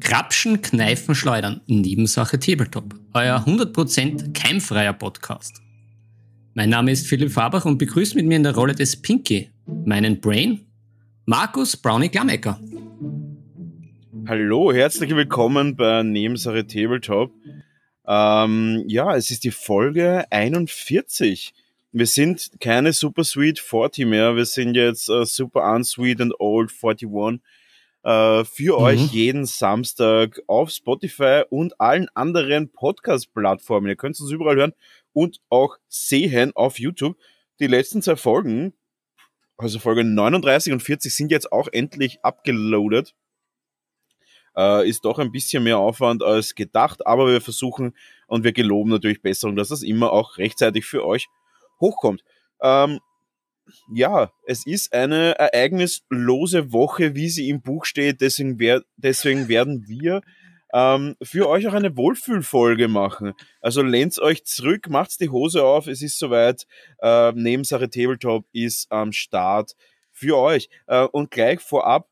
Krapschen, Kneifen, Schleudern, Nebensache Tabletop, euer 100% keimfreier Podcast. Mein Name ist Philipp Fabach und begrüßt mit mir in der Rolle des Pinky meinen Brain, Markus Brownie Glammecker. Hallo, herzlich willkommen bei Nebensache Tabletop. Ähm, ja, es ist die Folge 41. Wir sind keine Super Sweet 40 mehr, wir sind jetzt uh, Super Unsweet and Old 41 äh, für mhm. euch jeden Samstag auf Spotify und allen anderen Podcast-Plattformen. Ihr könnt uns überall hören und auch sehen auf YouTube. Die letzten zwei Folgen, also Folge 39 und 40, sind jetzt auch endlich abgeloadet. Äh, ist doch ein bisschen mehr Aufwand als gedacht, aber wir versuchen und wir geloben natürlich Besserung, dass das immer auch rechtzeitig für euch hochkommt. Ähm, ja, es ist eine ereignislose Woche, wie sie im Buch steht. Deswegen, wer, deswegen werden wir ähm, für euch auch eine Wohlfühlfolge machen. Also lehnt euch zurück, macht die Hose auf. Es ist soweit. Äh, Nebensache Tabletop ist am Start für euch. Äh, und gleich vorab,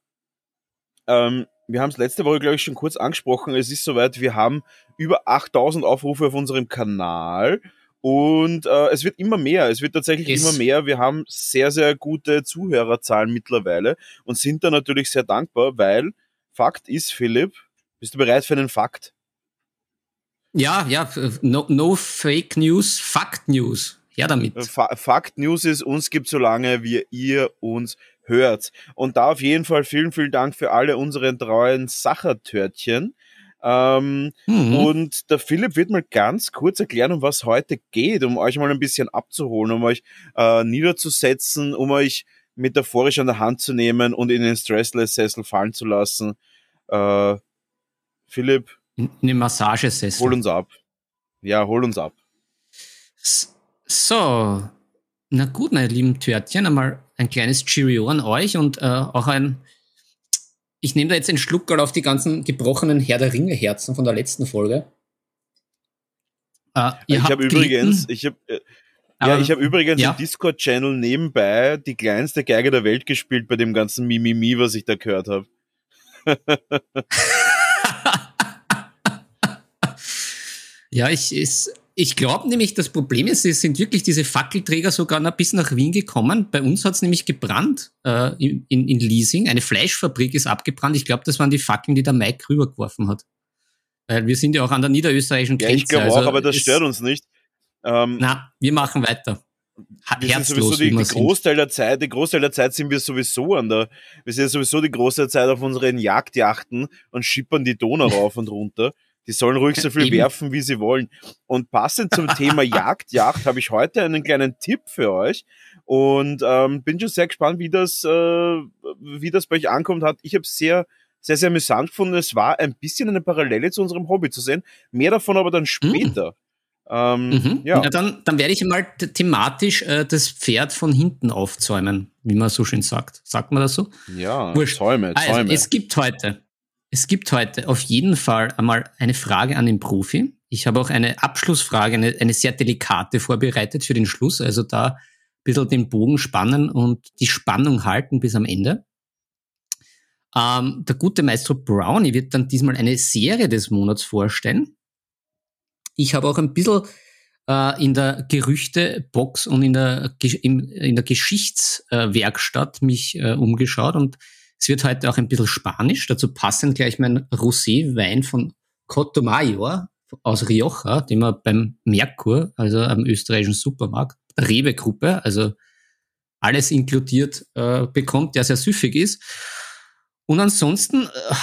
ähm, wir haben es letzte Woche, glaube ich, schon kurz angesprochen. Es ist soweit, wir haben über 8000 Aufrufe auf unserem Kanal. Und äh, es wird immer mehr, es wird tatsächlich yes. immer mehr. Wir haben sehr, sehr gute Zuhörerzahlen mittlerweile und sind da natürlich sehr dankbar, weil Fakt ist, Philipp, bist du bereit für einen Fakt? Ja, ja, no, no Fake News, Fakt News. Ja, damit. Fakt News ist, uns gibt so lange, wie ihr uns hört. Und da auf jeden Fall vielen, vielen Dank für alle unseren treuen Sachertörtchen. Ähm, mhm. Und der Philipp wird mal ganz kurz erklären, um was heute geht, um euch mal ein bisschen abzuholen, um euch äh, niederzusetzen, um euch metaphorisch an der Hand zu nehmen und in den Stressless-Sessel fallen zu lassen. Äh, Philipp. Eine Massagesessel. Hol uns ab. Ja, hol uns ab. So, na gut, meine lieben Törtchen, einmal ein kleines Cheerio an euch und äh, auch ein ich nehme da jetzt einen Schluckerl auf die ganzen gebrochenen Herr der Ringe Herzen von der letzten Folge. Uh, ich habe übrigens, ich habe äh, ja, ich habe übrigens ja. im Discord-Channel nebenbei die kleinste Geige der Welt gespielt bei dem ganzen Mimimi, was ich da gehört habe. ja, ich ist ich glaube nämlich, das Problem ist, es sind wirklich diese Fackelträger sogar noch bis nach Wien gekommen. Bei uns hat es nämlich gebrannt äh, in, in, Leasing. Eine Fleischfabrik ist abgebrannt. Ich glaube, das waren die Fackeln, die der Mike rübergeworfen hat. Weil wir sind ja auch an der niederösterreichischen Grenze. Ja, ich glaube also auch, aber das stört uns nicht. Ähm, na, wir machen weiter. Wir sind sowieso die, die Großteil der Zeit, die Großteil der Zeit sind wir sowieso an der, wir sind sowieso die große Zeit auf unseren Jagdjachten und schippern die Donau rauf und runter. Die sollen ruhig so viel Eben. werfen, wie sie wollen. Und passend zum Thema Jagd, Jagd habe ich heute einen kleinen Tipp für euch. Und ähm, bin schon sehr gespannt, wie das, äh, wie das bei euch ankommt hat. Ich habe sehr, sehr, sehr amüsant gefunden. Es war ein bisschen eine Parallele zu unserem Hobby zu sehen. Mehr davon aber dann mhm. später. Mhm. Ähm, mhm. ja. ja. dann, dann werde ich mal thematisch äh, das Pferd von hinten aufzäumen, wie man so schön sagt. Sagt man das so? Ja, Wurscht. Zäume, Zäume. Also, es gibt heute es gibt heute auf jeden Fall einmal eine Frage an den Profi. Ich habe auch eine Abschlussfrage, eine, eine sehr delikate vorbereitet für den Schluss. Also da ein bisschen den Bogen spannen und die Spannung halten bis am Ende. Ähm, der gute Maestro Brownie wird dann diesmal eine Serie des Monats vorstellen. Ich habe auch ein bisschen äh, in der Gerüchtebox und in der, in, in der Geschichtswerkstatt mich äh, umgeschaut und es wird heute auch ein bisschen Spanisch, dazu passend gleich mein Rosé-Wein von Cotomayor aus Rioja, den man beim Merkur, also am österreichischen Supermarkt, Rewe-Gruppe, also alles inkludiert, äh, bekommt, der sehr süffig ist. Und ansonsten äh,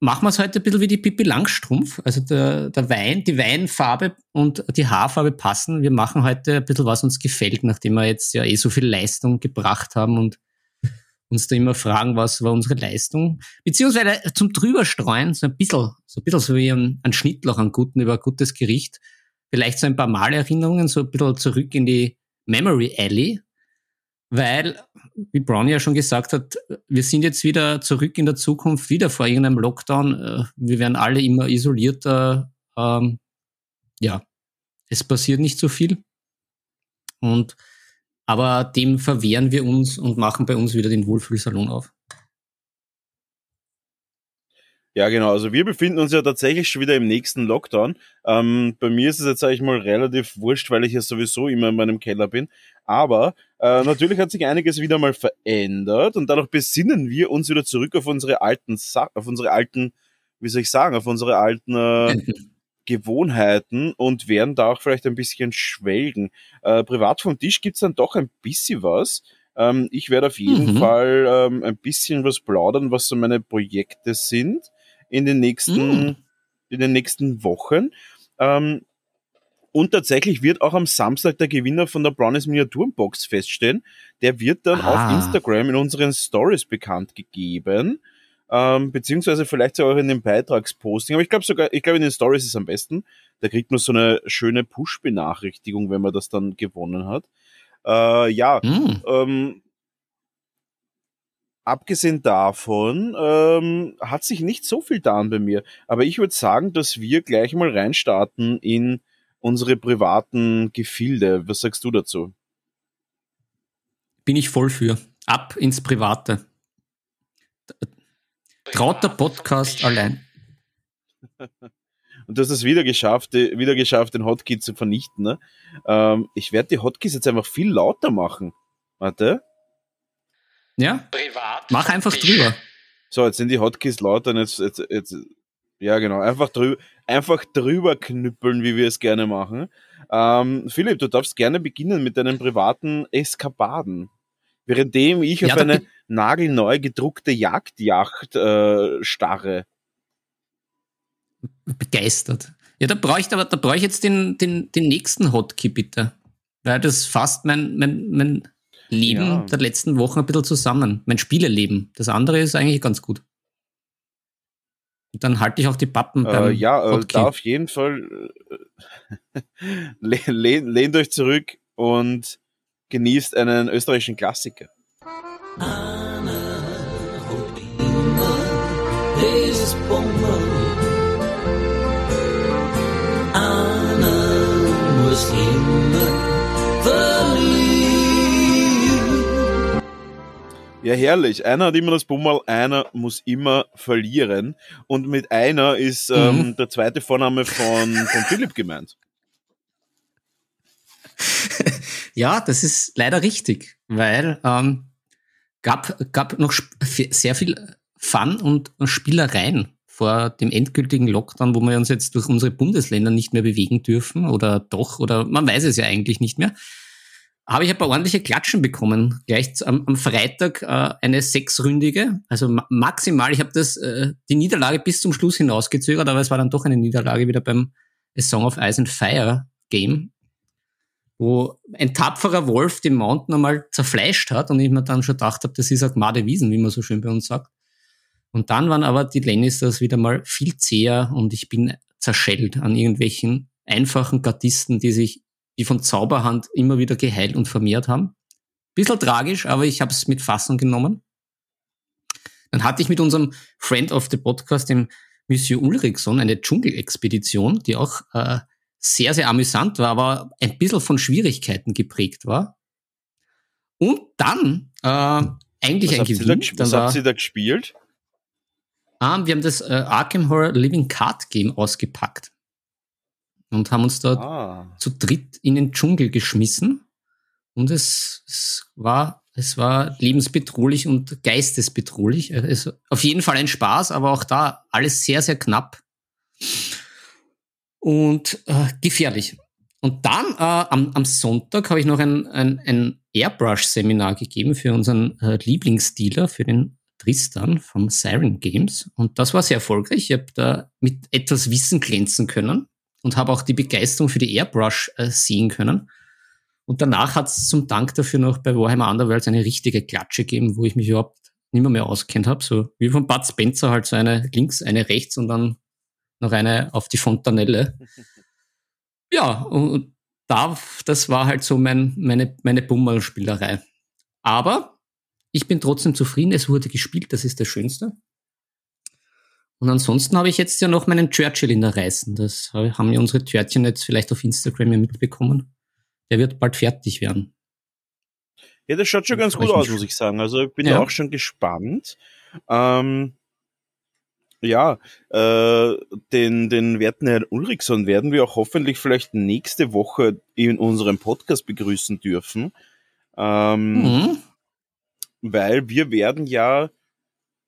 machen wir es heute ein bisschen wie die Pippi Langstrumpf. Also der, der Wein, die Weinfarbe und die Haarfarbe passen. Wir machen heute ein bisschen, was uns gefällt, nachdem wir jetzt ja eh so viel Leistung gebracht haben und uns da immer fragen, was war unsere Leistung. Beziehungsweise zum drüberstreuen, so ein bisschen, so ein bisschen so wie ein, ein Schnittloch an guten über ein gutes Gericht. Vielleicht so ein paar Malerinnerungen, so ein bisschen zurück in die Memory Alley. Weil, wie Brown ja schon gesagt hat, wir sind jetzt wieder zurück in der Zukunft, wieder vor irgendeinem Lockdown. Äh, wir werden alle immer isolierter. Ähm, ja, es passiert nicht so viel. Und aber dem verwehren wir uns und machen bei uns wieder den Wohlfühlsalon auf. Ja, genau. Also wir befinden uns ja tatsächlich schon wieder im nächsten Lockdown. Ähm, bei mir ist es jetzt, sage ich mal, relativ wurscht, weil ich ja sowieso immer in meinem Keller bin. Aber äh, natürlich hat sich einiges wieder mal verändert und dadurch besinnen wir uns wieder zurück auf unsere alten, Sa auf unsere alten, wie soll ich sagen, auf unsere alten äh, Gewohnheiten und werden da auch vielleicht ein bisschen schwelgen. Äh, privat vom Tisch gibt's dann doch ein bisschen was. Ähm, ich werde auf jeden mhm. Fall ähm, ein bisschen was plaudern, was so meine Projekte sind in den nächsten, mm. in den nächsten Wochen. Ähm, und tatsächlich wird auch am Samstag der Gewinner von der Brownies Miniaturenbox feststehen. Der wird dann ah. auf Instagram in unseren Stories bekannt gegeben. Ähm, beziehungsweise vielleicht sogar in den Beitragsposting. Aber ich glaube sogar, ich glaube in den Stories ist es am besten. Da kriegt man so eine schöne Push-Benachrichtigung, wenn man das dann gewonnen hat. Äh, ja, mm. ähm, abgesehen davon ähm, hat sich nicht so viel getan bei mir. Aber ich würde sagen, dass wir gleich mal reinstarten in unsere privaten Gefilde. Was sagst du dazu? Bin ich voll für. Ab ins Private. Traut der Podcast allein. Und du hast es wieder geschafft, wieder geschafft, den Hotkey zu vernichten. Ne? Ähm, ich werde die Hotkeys jetzt einfach viel lauter machen. Warte. Ja? Privat. Mach einfach drüber. So, jetzt sind die Hotkeys lauter und jetzt, jetzt, jetzt ja genau, einfach drüber, einfach drüber knüppeln, wie wir es gerne machen. Ähm, Philipp, du darfst gerne beginnen mit deinen privaten Eskapaden. Währenddem ich ja, auf eine nagelneu gedruckte Jagdjacht äh, starre. Begeistert. Ja, da brauche ich aber, da brauche ich jetzt den, den, den nächsten Hotkey bitte. Weil das fast mein, mein, mein Leben ja. der letzten Wochen ein bisschen zusammen. Mein Spieleleben. Das andere ist eigentlich ganz gut. Und dann halte ich auch die Pappen äh, beim Ja, äh, da auf jeden Fall äh, lehnt, lehnt euch zurück und genießt einen österreichischen Klassiker. Anna, muss immer verlieren. Ja, herrlich. Einer hat immer das Bummel, einer muss immer verlieren. Und mit einer ist ähm, mhm. der zweite Vorname von, von Philipp gemeint. ja, das ist leider richtig, weil ähm, gab, gab noch sehr viel Fun und Spielereien vor dem endgültigen Lockdown, wo wir uns jetzt durch unsere Bundesländer nicht mehr bewegen dürfen oder doch, oder man weiß es ja eigentlich nicht mehr habe ich ein paar ordentliche Klatschen bekommen. Gleich am, am Freitag äh, eine sechsründige, also ma maximal. Ich habe das äh, die Niederlage bis zum Schluss hinausgezögert, aber es war dann doch eine Niederlage wieder beim A Song of Ice and Fire Game, wo ein tapferer Wolf den Mountain einmal zerfleischt hat und ich mir dann schon gedacht habe, das ist ein Gmade Wiesen, wie man so schön bei uns sagt. Und dann waren aber die Lannisters wieder mal viel zäher und ich bin zerschellt an irgendwelchen einfachen Gardisten, die sich die von Zauberhand immer wieder geheilt und vermehrt haben. Bisschen tragisch, aber ich habe es mit Fassung genommen. Dann hatte ich mit unserem Friend of the Podcast, dem Monsieur Ulrichson, eine Dschungelexpedition, die auch äh, sehr, sehr amüsant war, aber ein bisschen von Schwierigkeiten geprägt war. Und dann äh, eigentlich was ein Gewinn. Da, was habt ihr da gespielt? Ah, wir haben das äh, Arkham Horror Living Card Game ausgepackt und haben uns dort ah. zu dritt in den Dschungel geschmissen. Und es, es war, es war lebensbedrohlich und geistesbedrohlich. Es, auf jeden Fall ein Spaß, aber auch da alles sehr, sehr knapp und äh, gefährlich. Und dann äh, am, am Sonntag habe ich noch ein, ein, ein Airbrush-Seminar gegeben für unseren äh, Lieblingsdealer, für den Tristan vom Siren Games. Und das war sehr erfolgreich. Ich habe da mit etwas Wissen glänzen können und habe auch die Begeisterung für die Airbrush äh, sehen können. Und danach hat es zum Dank dafür noch bei Warhammer Underworlds eine richtige Klatsche gegeben, wo ich mich überhaupt nicht mehr, mehr auskennt habe. So wie von Bud Spencer halt so eine links, eine rechts und dann noch eine auf die Fontanelle. ja, und da, das war halt so mein, meine, meine Bummelspielerei. Aber ich bin trotzdem zufrieden, es wurde gespielt, das ist das Schönste. Und ansonsten habe ich jetzt ja noch meinen Churchill in der Reißen. Das haben ja unsere Törtchen jetzt vielleicht auf Instagram ja mitbekommen. Der wird bald fertig werden. Ja, das schaut schon ganz gut aus, muss ich sagen. Also ich bin ja. auch schon gespannt. Ähm, Ja, äh, den, den werten Herrn Ulrichson werden wir auch hoffentlich vielleicht nächste Woche in unserem Podcast begrüßen dürfen. Ähm, mhm. Weil wir werden ja,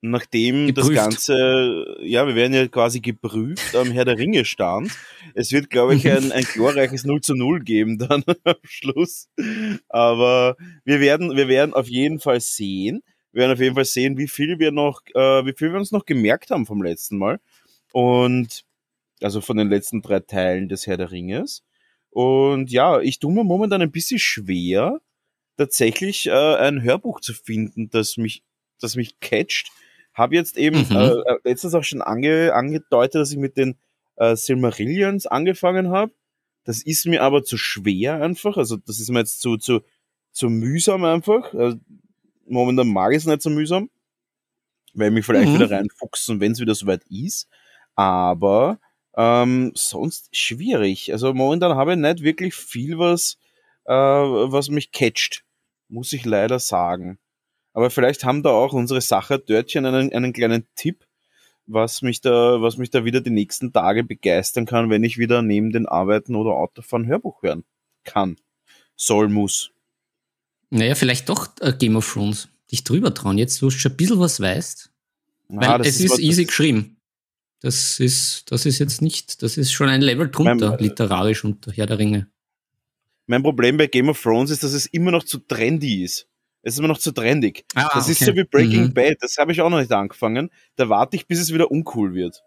nachdem geprüft. das Ganze, ja, wir werden ja quasi geprüft am Herr der Ringe stand. Es wird, glaube ich, ein, ein glorreiches 0 zu 0 geben dann am Schluss. Aber wir werden, wir werden auf jeden Fall sehen wir werden auf jeden Fall sehen, wie viel wir noch, äh, wie viel wir uns noch gemerkt haben vom letzten Mal. Und also von den letzten drei Teilen des Herr der Ringes. Und ja, ich tue mir momentan ein bisschen schwer, tatsächlich äh, ein Hörbuch zu finden, das mich, das mich catcht. Habe jetzt eben mhm. äh, äh letztens auch schon ange, angedeutet, dass ich mit den äh, Silmarillions angefangen habe. Das ist mir aber zu schwer einfach. Also das ist mir jetzt zu, zu, zu mühsam einfach. Also, Momentan mag ich es nicht so mühsam, weil mich vielleicht mhm. wieder reinfuchsen, wenn es wieder soweit ist. Aber ähm, sonst schwierig. Also momentan habe ich nicht wirklich viel, was, äh, was mich catcht, muss ich leider sagen. Aber vielleicht haben da auch unsere Sacher-Dörtchen einen, einen kleinen Tipp, was mich da, was mich da wieder die nächsten Tage begeistern kann, wenn ich wieder neben den Arbeiten oder Autofahren Hörbuch hören kann. Soll, muss. Naja, vielleicht doch äh, Game of Thrones. Dich drüber trauen, jetzt wo du schon ein bisschen was weißt. Weil es ist, ist easy geschrieben. Das ist, das ist jetzt nicht, das ist schon ein Level drunter, mein, literarisch unter Herr der Ringe. Mein Problem bei Game of Thrones ist, dass es immer noch zu trendy ist. Es ist immer noch zu trendig. Ah, das okay. ist so wie Breaking mhm. Bad, das habe ich auch noch nicht angefangen. Da warte ich, bis es wieder uncool wird.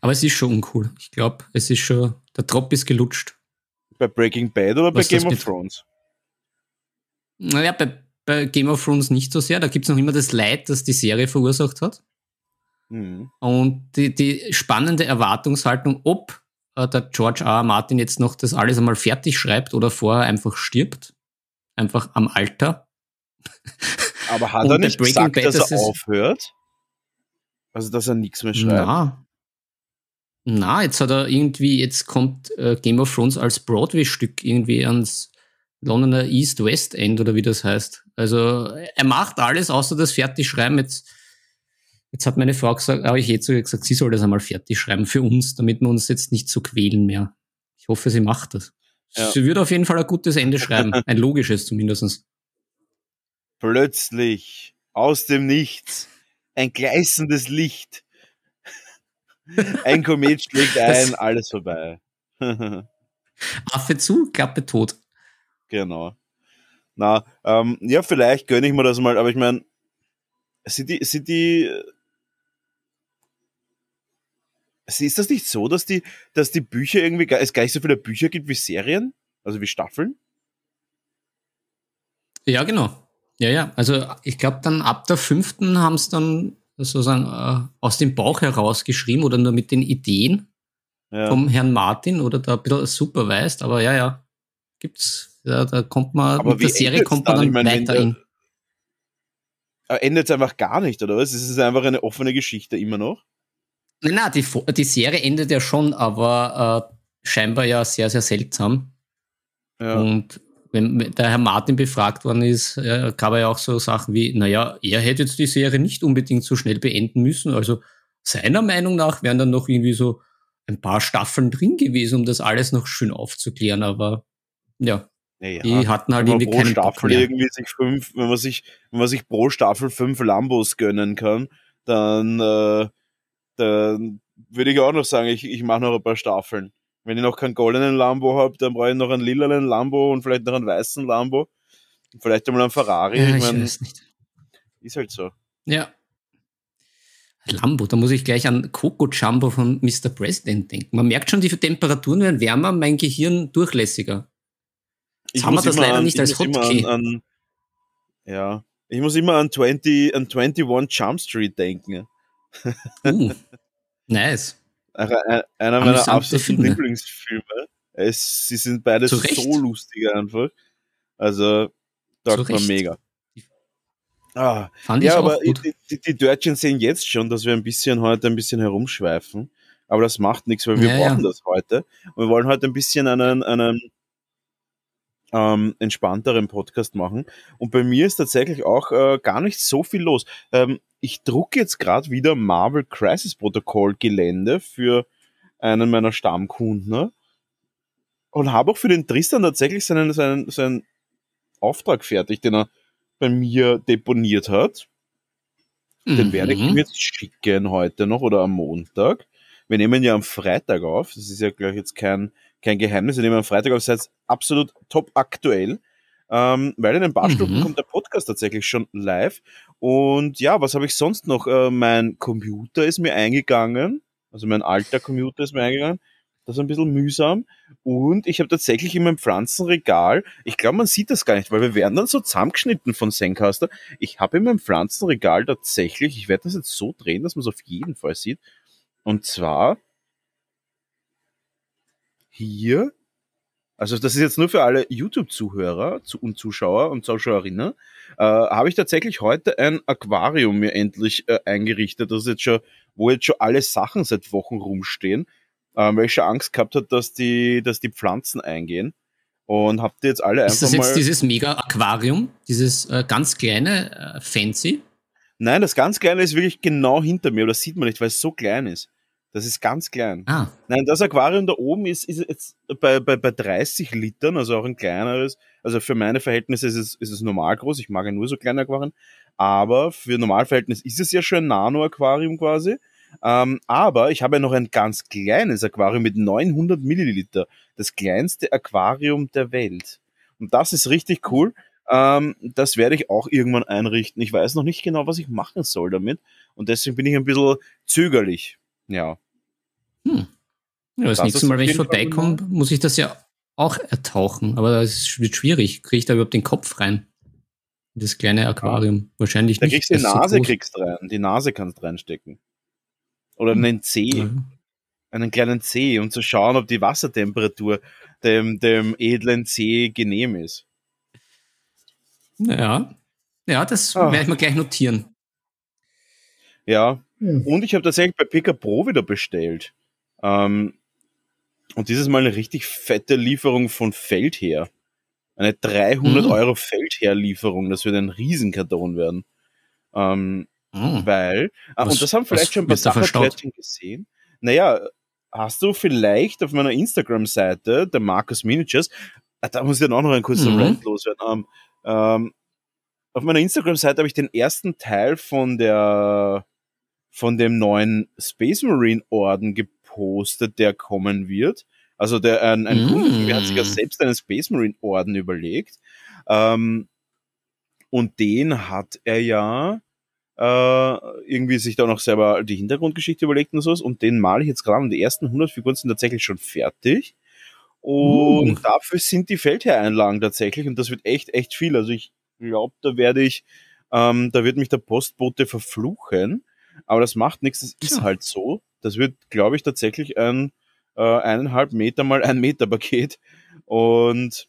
Aber es ist schon uncool. Ich glaube, es ist schon, der Drop ist gelutscht. Bei Breaking Bad oder Was bei Game of Thrones? Naja, bei, bei Game of Thrones nicht so sehr. Da gibt es noch immer das Leid, das die Serie verursacht hat. Mhm. Und die, die spannende Erwartungshaltung, ob äh, der George R. R. Martin jetzt noch das alles einmal fertig schreibt oder vorher einfach stirbt. Einfach am Alter. Aber hat er nicht gesagt, Bad, dass er aufhört? Also, dass er nichts mehr schreibt? Na, na, jetzt hat er irgendwie, jetzt kommt äh, Game of Thrones als Broadway-Stück irgendwie ans, Londoner East-West End oder wie das heißt. Also er macht alles außer das Fertigschreiben. Jetzt, jetzt hat meine Frau gesagt, habe ich eh zu ihr gesagt, sie soll das einmal fertig schreiben für uns, damit wir uns jetzt nicht so quälen mehr. Ich hoffe, sie macht das. Ja. Sie würde auf jeden Fall ein gutes Ende schreiben. Ein logisches zumindest. Plötzlich, aus dem Nichts, ein gleißendes Licht. Ein Komet schlägt ein, alles vorbei. Affe zu, Klappe tot. Genau. Na, ähm, ja, vielleicht gönne ich mir das mal, aber ich meine, sind die, sind die, ist das nicht so, dass die, dass die Bücher irgendwie, es gar nicht so viele Bücher gibt wie Serien? Also wie Staffeln? Ja, genau. Ja, ja. Also ich glaube dann ab der fünften haben es dann sozusagen äh, aus dem Bauch heraus geschrieben oder nur mit den Ideen ja. vom Herrn Martin oder da ein bisschen supervised, aber ja, ja, gibt's ja, da kommt man, Aber mit der Serie kommt man dann, dann meine, weiter in. Endet es einfach gar nicht, oder was? Es ist einfach eine offene Geschichte immer noch? Nein, nein, die, die Serie endet ja schon, aber äh, scheinbar ja sehr, sehr seltsam. Ja. Und wenn der Herr Martin befragt worden ist, äh, gab er ja auch so Sachen wie, naja, er hätte jetzt die Serie nicht unbedingt so schnell beenden müssen. Also seiner Meinung nach wären dann noch irgendwie so ein paar Staffeln drin gewesen, um das alles noch schön aufzuklären. Aber ja, naja, die hatten halt irgendwie pro Staffel irgendwie sich fünf, wenn man sich, wenn man sich pro Staffel fünf Lambos gönnen kann, dann, äh, dann würde ich auch noch sagen, ich, ich mache noch ein paar Staffeln. Wenn ich noch keinen goldenen Lambo habe, dann brauche ich noch einen lilanen Lambo und vielleicht noch einen weißen Lambo. Vielleicht einmal einen Ferrari. Ja, ich, ich mein, weiß nicht. Ist halt so. Ja. Lambo, da muss ich gleich an Coco Jumbo von Mr. President denken. Man merkt schon, die Temperaturen werden wärmer, mein Gehirn durchlässiger. Ich haben wir das leider an, nicht als Hotkey. Ja, ich muss immer an 20, an 21 Jump Street denken. Uh, nice. Einer, einer meiner absoluten Lieblingsfilme. Es, sie sind beide so lustig einfach. Also, dort war mega. Ah, Fand ja, aber die, die, die Dörtchen sehen jetzt schon, dass wir ein bisschen heute ein bisschen herumschweifen. Aber das macht nichts, weil wir ja, brauchen ja. das heute. Und wir wollen heute ein bisschen einen, einen ähm, entspannteren Podcast machen. Und bei mir ist tatsächlich auch äh, gar nicht so viel los. Ähm, ich drucke jetzt gerade wieder Marvel Crisis Protocol Gelände für einen meiner Stammkunden ne? und habe auch für den Tristan tatsächlich seinen, seinen, seinen Auftrag fertig, den er bei mir deponiert hat. Den werde ich ihm Mhm. jetzt schicken heute noch oder am Montag. Wir nehmen ja am Freitag auf. Das ist ja gleich jetzt kein, kein Geheimnis. Wir nehmen am Freitag auf. Heißt absolut top aktuell. Ähm, weil in ein paar Mhm. Stunden kommt der Podcast tatsächlich schon live. Und ja, was habe ich sonst noch? Äh, mein Computer ist mir eingegangen. Also mein alter Computer ist mir eingegangen. Das ist ein bisschen mühsam. Und ich habe tatsächlich in meinem Pflanzenregal, ich glaube, man sieht das gar nicht, weil wir werden dann so zusammengeschnitten von Zencaster. Ich habe in meinem Pflanzenregal tatsächlich, ich werde das jetzt so drehen, dass man es auf jeden Fall sieht. Und zwar hier, also das ist jetzt nur für alle YouTube-Zuhörer zu- und Zuschauer und Zuschauerinnen, äh, habe ich tatsächlich heute ein Aquarium mir endlich äh, eingerichtet, das ist jetzt schon, wo jetzt schon alle Sachen seit Wochen rumstehen, ähm, weil ich schon Angst gehabt habe, dass die, dass die Pflanzen eingehen. Und habt ihr jetzt alle Ist das einfach jetzt dieses Mega-Aquarium, dieses äh, ganz kleine, äh, fancy? Nein, das ganz Kleine ist wirklich genau hinter mir, aber das sieht man nicht, weil es so klein ist. Das ist ganz klein. Ah, Nein, das Aquarium da oben ist, ist jetzt bei, bei, bei 30 Litern, also auch ein kleineres. Also für meine Verhältnisse ist es, ist es normal groß. Ich mag ja nur so kleine Aquarien. Aber für Normalverhältnis ist es ja schon ein Nano-Aquarium quasi. Ähm, aber ich habe ja noch ein ganz kleines Aquarium mit 900 Milliliter. Das kleinste Aquarium der Welt. Und das ist richtig cool. Ähm, das werde ich auch irgendwann einrichten. Ich weiß noch nicht genau, was ich machen soll damit. Und deswegen bin ich ein bisschen zögerlich. Ja. Hm. Ja, das, Das nächste Mal, wenn ich vorbeikomme, muss ich das ja auch ertauchen. Aber das wird schwierig. Kriege ich da überhaupt den Kopf rein? In Das kleine Aquarium. Wahrscheinlich Da nicht. kriegst du die so Nase groß. kriegst rein. Die Nase kannst reinstecken. Oder Hm. einen Zeh, Ja. einen kleinen Zeh, um zu schauen, ob die Wassertemperatur dem, dem edlen Zeh genehm ist. Ja. Ja, das Ah. werde ich mir gleich notieren. Ja. Und ich habe tatsächlich bei Pika Pro wieder bestellt. Ähm, und dieses Mal eine richtig fette Lieferung von Feldher. Eine 300 Mhm. Euro Feldher-Lieferung. Das wird ein Riesenkarton werden. Ähm, Oh. Weil, ah, Was- und das haben vielleicht schon ein paar? Sacherplättchen gesehen. Naja, hast du vielleicht auf meiner Instagram-Seite, der Markus Miniatures, ah, da muss ich dann auch noch einen kurzen Mhm. Rant loswerden. Ähm, ähm, auf meiner Instagram-Seite habe ich den ersten Teil von der von dem neuen Space Marine Orden gepostet, der kommen wird. Also der ein, ein Mm. Kunde mir hat sich ja selbst einen Space Marine Orden überlegt. Ähm, und den hat er ja äh, irgendwie sich da noch selber die Hintergrundgeschichte überlegt und sowas. Und den male ich jetzt gerade. Und die ersten 100 Figuren sind tatsächlich schon fertig. Und Uh. dafür sind die Feldherreinlagen tatsächlich. Und das wird echt, echt viel. Also ich glaube, da werde ich, ähm, da wird mich der Postbote verfluchen. Aber das macht nichts. Das ist Tja. halt so. Das wird, glaube ich, tatsächlich ein äh, eineinhalb Meter mal ein Meter Paket. Und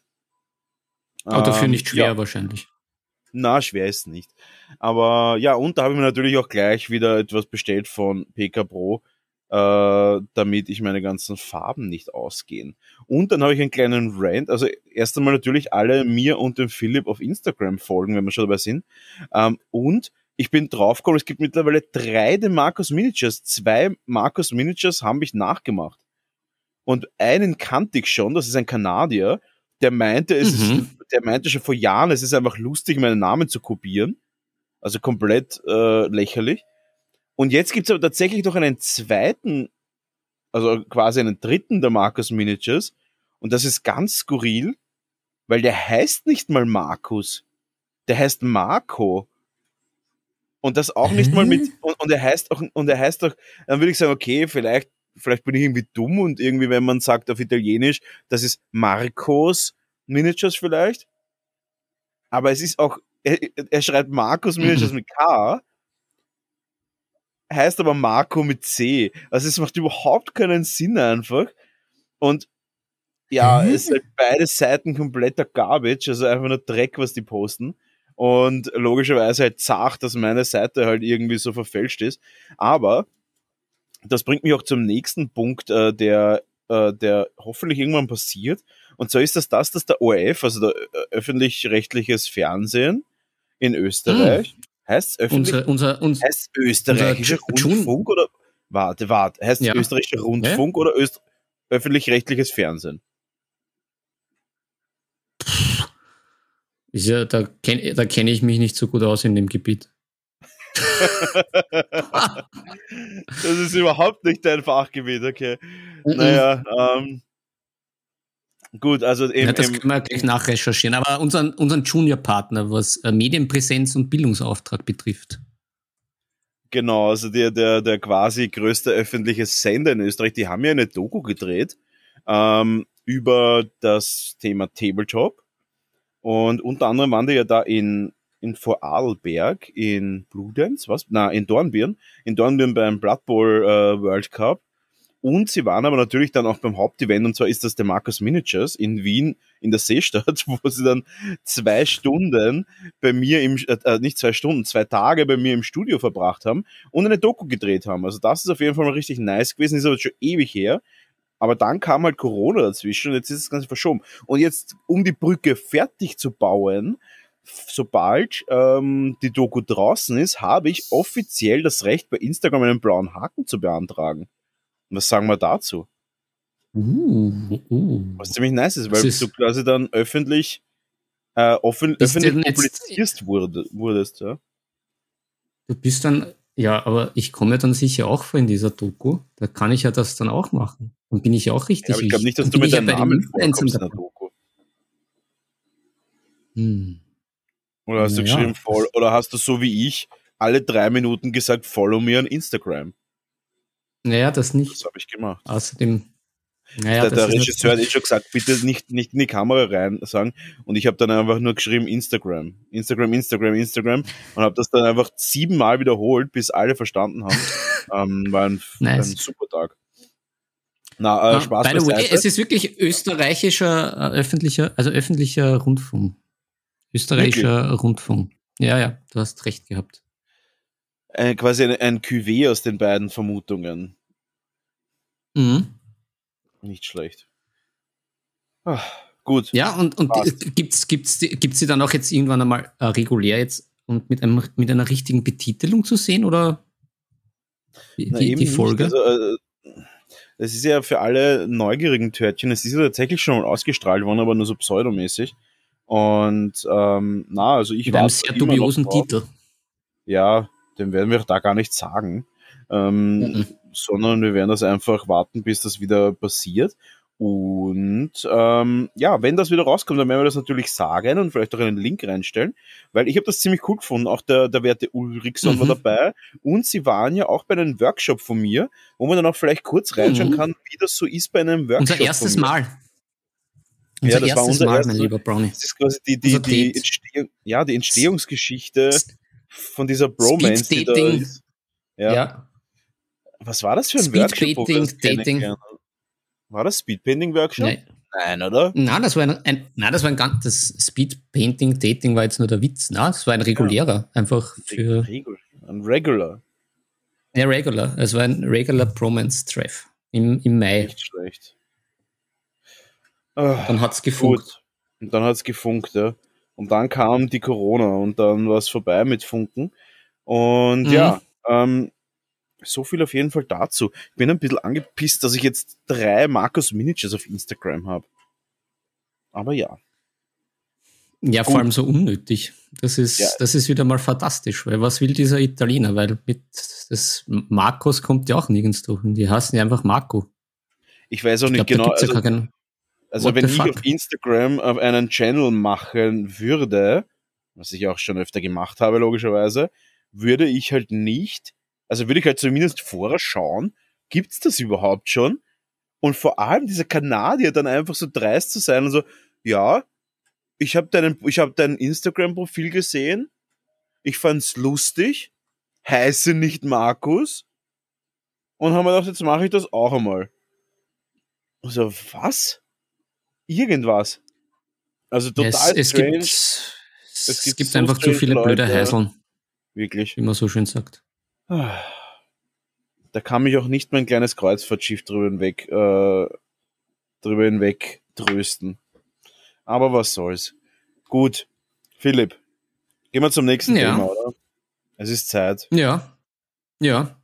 Aber dafür ähm, nicht schwer ja. wahrscheinlich. Na, schwer ist nicht. Aber ja, und da habe ich mir natürlich auch gleich wieder etwas bestellt von PK Pro, äh, damit ich meine ganzen Farben nicht ausgehen. Und dann habe ich einen kleinen Rant. Also erst einmal natürlich alle mir und dem Philipp auf Instagram folgen, wenn wir schon dabei sind. Ähm, und ich bin draufgekommen, es gibt mittlerweile drei der Markus Miniatures. Zwei Markus Miniatures haben mich nachgemacht. Und einen kannte ich schon, das ist ein Kanadier, der meinte, es Mhm. ist, der meinte schon vor Jahren, es ist einfach lustig, meinen Namen zu kopieren. Also komplett äh, lächerlich. Und jetzt gibt's aber tatsächlich noch einen zweiten, also quasi einen dritten der Markus Miniatures. Und das ist ganz skurril, weil der heißt nicht mal Markus. Der heißt Marco. Und das auch nicht mal mit, und, und er heißt auch, und er heißt auch, dann würde ich sagen, okay, vielleicht, vielleicht bin ich irgendwie dumm und irgendwie, wenn man sagt auf Italienisch, das ist Marcos Miniatures vielleicht. Aber es ist auch, er, er schreibt Marcos Miniatures mit K, heißt aber Marco mit C. Also es macht überhaupt keinen Sinn einfach. Und ja, es halt beide Seiten kompletter Garbage, also einfach nur Dreck, was die posten. Und logischerweise halt zart, dass meine Seite halt irgendwie so verfälscht ist. Aber das bringt mich auch zum nächsten Punkt, äh, der, äh, der hoffentlich irgendwann passiert. Und zwar ist das das, dass der ORF, also der öffentlich-rechtliches Fernsehen in Österreich, hm. heißt öffentlich, unser, unser, unser, heißt österreichischer Rundfunk oder warte, warte, heißt ja. österreichischer Rundfunk ja? oder Öst, öffentlich-rechtliches Fernsehen? Ist ja, da kenne da kenn ich mich nicht so gut aus in dem Gebiet. das ist überhaupt nicht dein Fachgebiet, okay. Naja, ähm, gut, also eben. Ja, das können wir gleich nachrecherchieren. Aber unseren, unseren Junior-Partner, was äh, Medienpräsenz und Bildungsauftrag betrifft. Genau, also der, der, der quasi größte öffentliche Sender in Österreich, die haben ja eine Doku gedreht ähm, über das Thema Tabletop. Und unter anderem waren die ja da in, in Vorarlberg, in Bludenz, was? Na, in Dornbirn. In Dornbirn beim Blood Bowl äh, World Cup. Und sie waren aber natürlich dann auch beim Hauptevent, und zwar ist das der Marcus Miniatures in Wien in der Seestadt, wo sie dann zwei Stunden bei mir im, äh, äh, nicht zwei Stunden, zwei Tage bei mir im Studio verbracht haben und eine Doku gedreht haben. Also das ist auf jeden Fall mal richtig nice gewesen, ist aber schon ewig her. Aber dann kam halt Corona dazwischen und jetzt ist das Ganze verschoben. Und jetzt, um die Brücke fertig zu bauen, sobald ähm, die Doku draußen ist, habe ich offiziell das Recht, bei Instagram einen blauen Haken zu beantragen. was sagen wir dazu? Uh. Was ziemlich nice ist, weil ist du quasi dann öffentlich, äh, offen, öffentlich publizierst wurde, wurdest. Ja? Du bist dann ja, aber ich komme ja dann sicher auch vor in dieser Doku. Da kann ich ja das dann auch machen. Dann bin ich ja auch richtig. Ja, aber ich glaube nicht, dass du mit deinem ja Namen vorkommst in der Doku. Hm. Oder hast du geschrieben, follow, oder hast du so wie ich alle drei Minuten gesagt, follow me on Instagram? Naja, das nicht. Das habe ich gemacht. Außerdem naja, der, der Regisseur hat eh schon gesagt, bitte nicht, nicht in die Kamera rein sagen. Und ich habe dann einfach nur geschrieben Instagram. Instagram, Instagram, Instagram. Und habe das dann einfach siebenmal wiederholt, bis alle verstanden haben. ähm, war ein, nice. ein super Tag. Na, äh, ah, Spaß By the way, es ist wirklich österreichischer äh, öffentlicher, also öffentlicher Rundfunk. Österreichischer wirklich? Rundfunk. Ja, ja, du hast recht gehabt. Äh, quasi ein, ein Cuvée aus den beiden Vermutungen. Mhm. Nicht schlecht. Ach, gut. Ja, und, und gibt's, gibt's, gibt's sie dann auch jetzt irgendwann einmal äh, regulär jetzt und mit, einem, mit einer richtigen Betitelung zu sehen oder die, Na, die Folge? Also, äh, das ist ja für alle neugierigen Törtchen, es ist ja tatsächlich schon mal ausgestrahlt worden, aber nur so pseudomäßig. Und ähm, na, also ich war. einem sehr dubiosen Titel. Ja, den werden wir da gar nicht sagen. Ähm, mhm sondern wir werden das einfach warten, bis das wieder passiert. Und ähm, ja, wenn das wieder rauskommt, dann werden wir das natürlich sagen und vielleicht auch einen Link reinstellen, weil ich habe das ziemlich cool gefunden. Auch der, der werte Ulrichson mhm. war dabei und sie waren ja auch bei einem Workshop von mir, wo man dann auch vielleicht kurz reinschauen mhm. kann, wie das so ist bei einem Workshop. Unser erstes Mal. Unser ja, das war unser Mal, erstes, mein lieber Brownie. Das ist quasi die, die, die, Entstehung, ja, die Entstehungsgeschichte von dieser Bromance, die da ist. Ja. ja. Was war das für ein Speed Workshop? Dating. War das Speedpainting Workshop? Nein. Nein, oder? Nein, das war ein, ein, nein, das war ein ganzes Speedpainting Dating war jetzt nur der Witz. Nein, das war ein regulärer, ja. einfach für. Ein Regular. Ja, Regular. Es war ein Regular Bromance Treff im, im Mai. Nicht schlecht. dann hat es gefunkt. Gut. Und dann hat es gefunkt, ja. Und dann kam die Corona und dann war es vorbei mit Funken. Und mhm. ja, ähm, so viel auf jeden Fall dazu. Ich bin ein bisschen angepisst, dass ich jetzt drei Markus Miniatures auf Instagram habe. Aber ja. Ja, Gut. vor allem so unnötig. Das ist, ja. das ist wieder mal fantastisch, weil was will dieser Italiener? Weil mit das Markus kommt ja auch nirgends durch und die heißen ja einfach Marco. Ich weiß auch nicht glaub, genau. Also, ja also wenn ich auf Instagram auf einen Channel machen würde, was ich auch schon öfter gemacht habe, logischerweise, würde ich halt nicht also würde ich halt zumindest vorher schauen, gibt's das überhaupt schon? Und vor allem dieser Kanadier dann einfach so dreist zu sein und so, ja, ich habe deinen, ich habe dein Instagram-Profil gesehen, ich fand's lustig, heiße nicht Markus und haben mir gedacht, jetzt mache ich das auch einmal. Also was? Irgendwas. Also total es, es strange. Gibt, es gibt, es gibt so einfach zu viele Leute, blöde Heiseln. Wirklich. Wie man so schön sagt. Da kann mich auch nicht mein kleines Kreuzfahrtschiff drüber hinweg, äh, drüber hinweg trösten. Aber was soll's. Gut. Philipp, gehen wir zum nächsten Ja. Thema, oder? Es ist Zeit. Ja. Ja.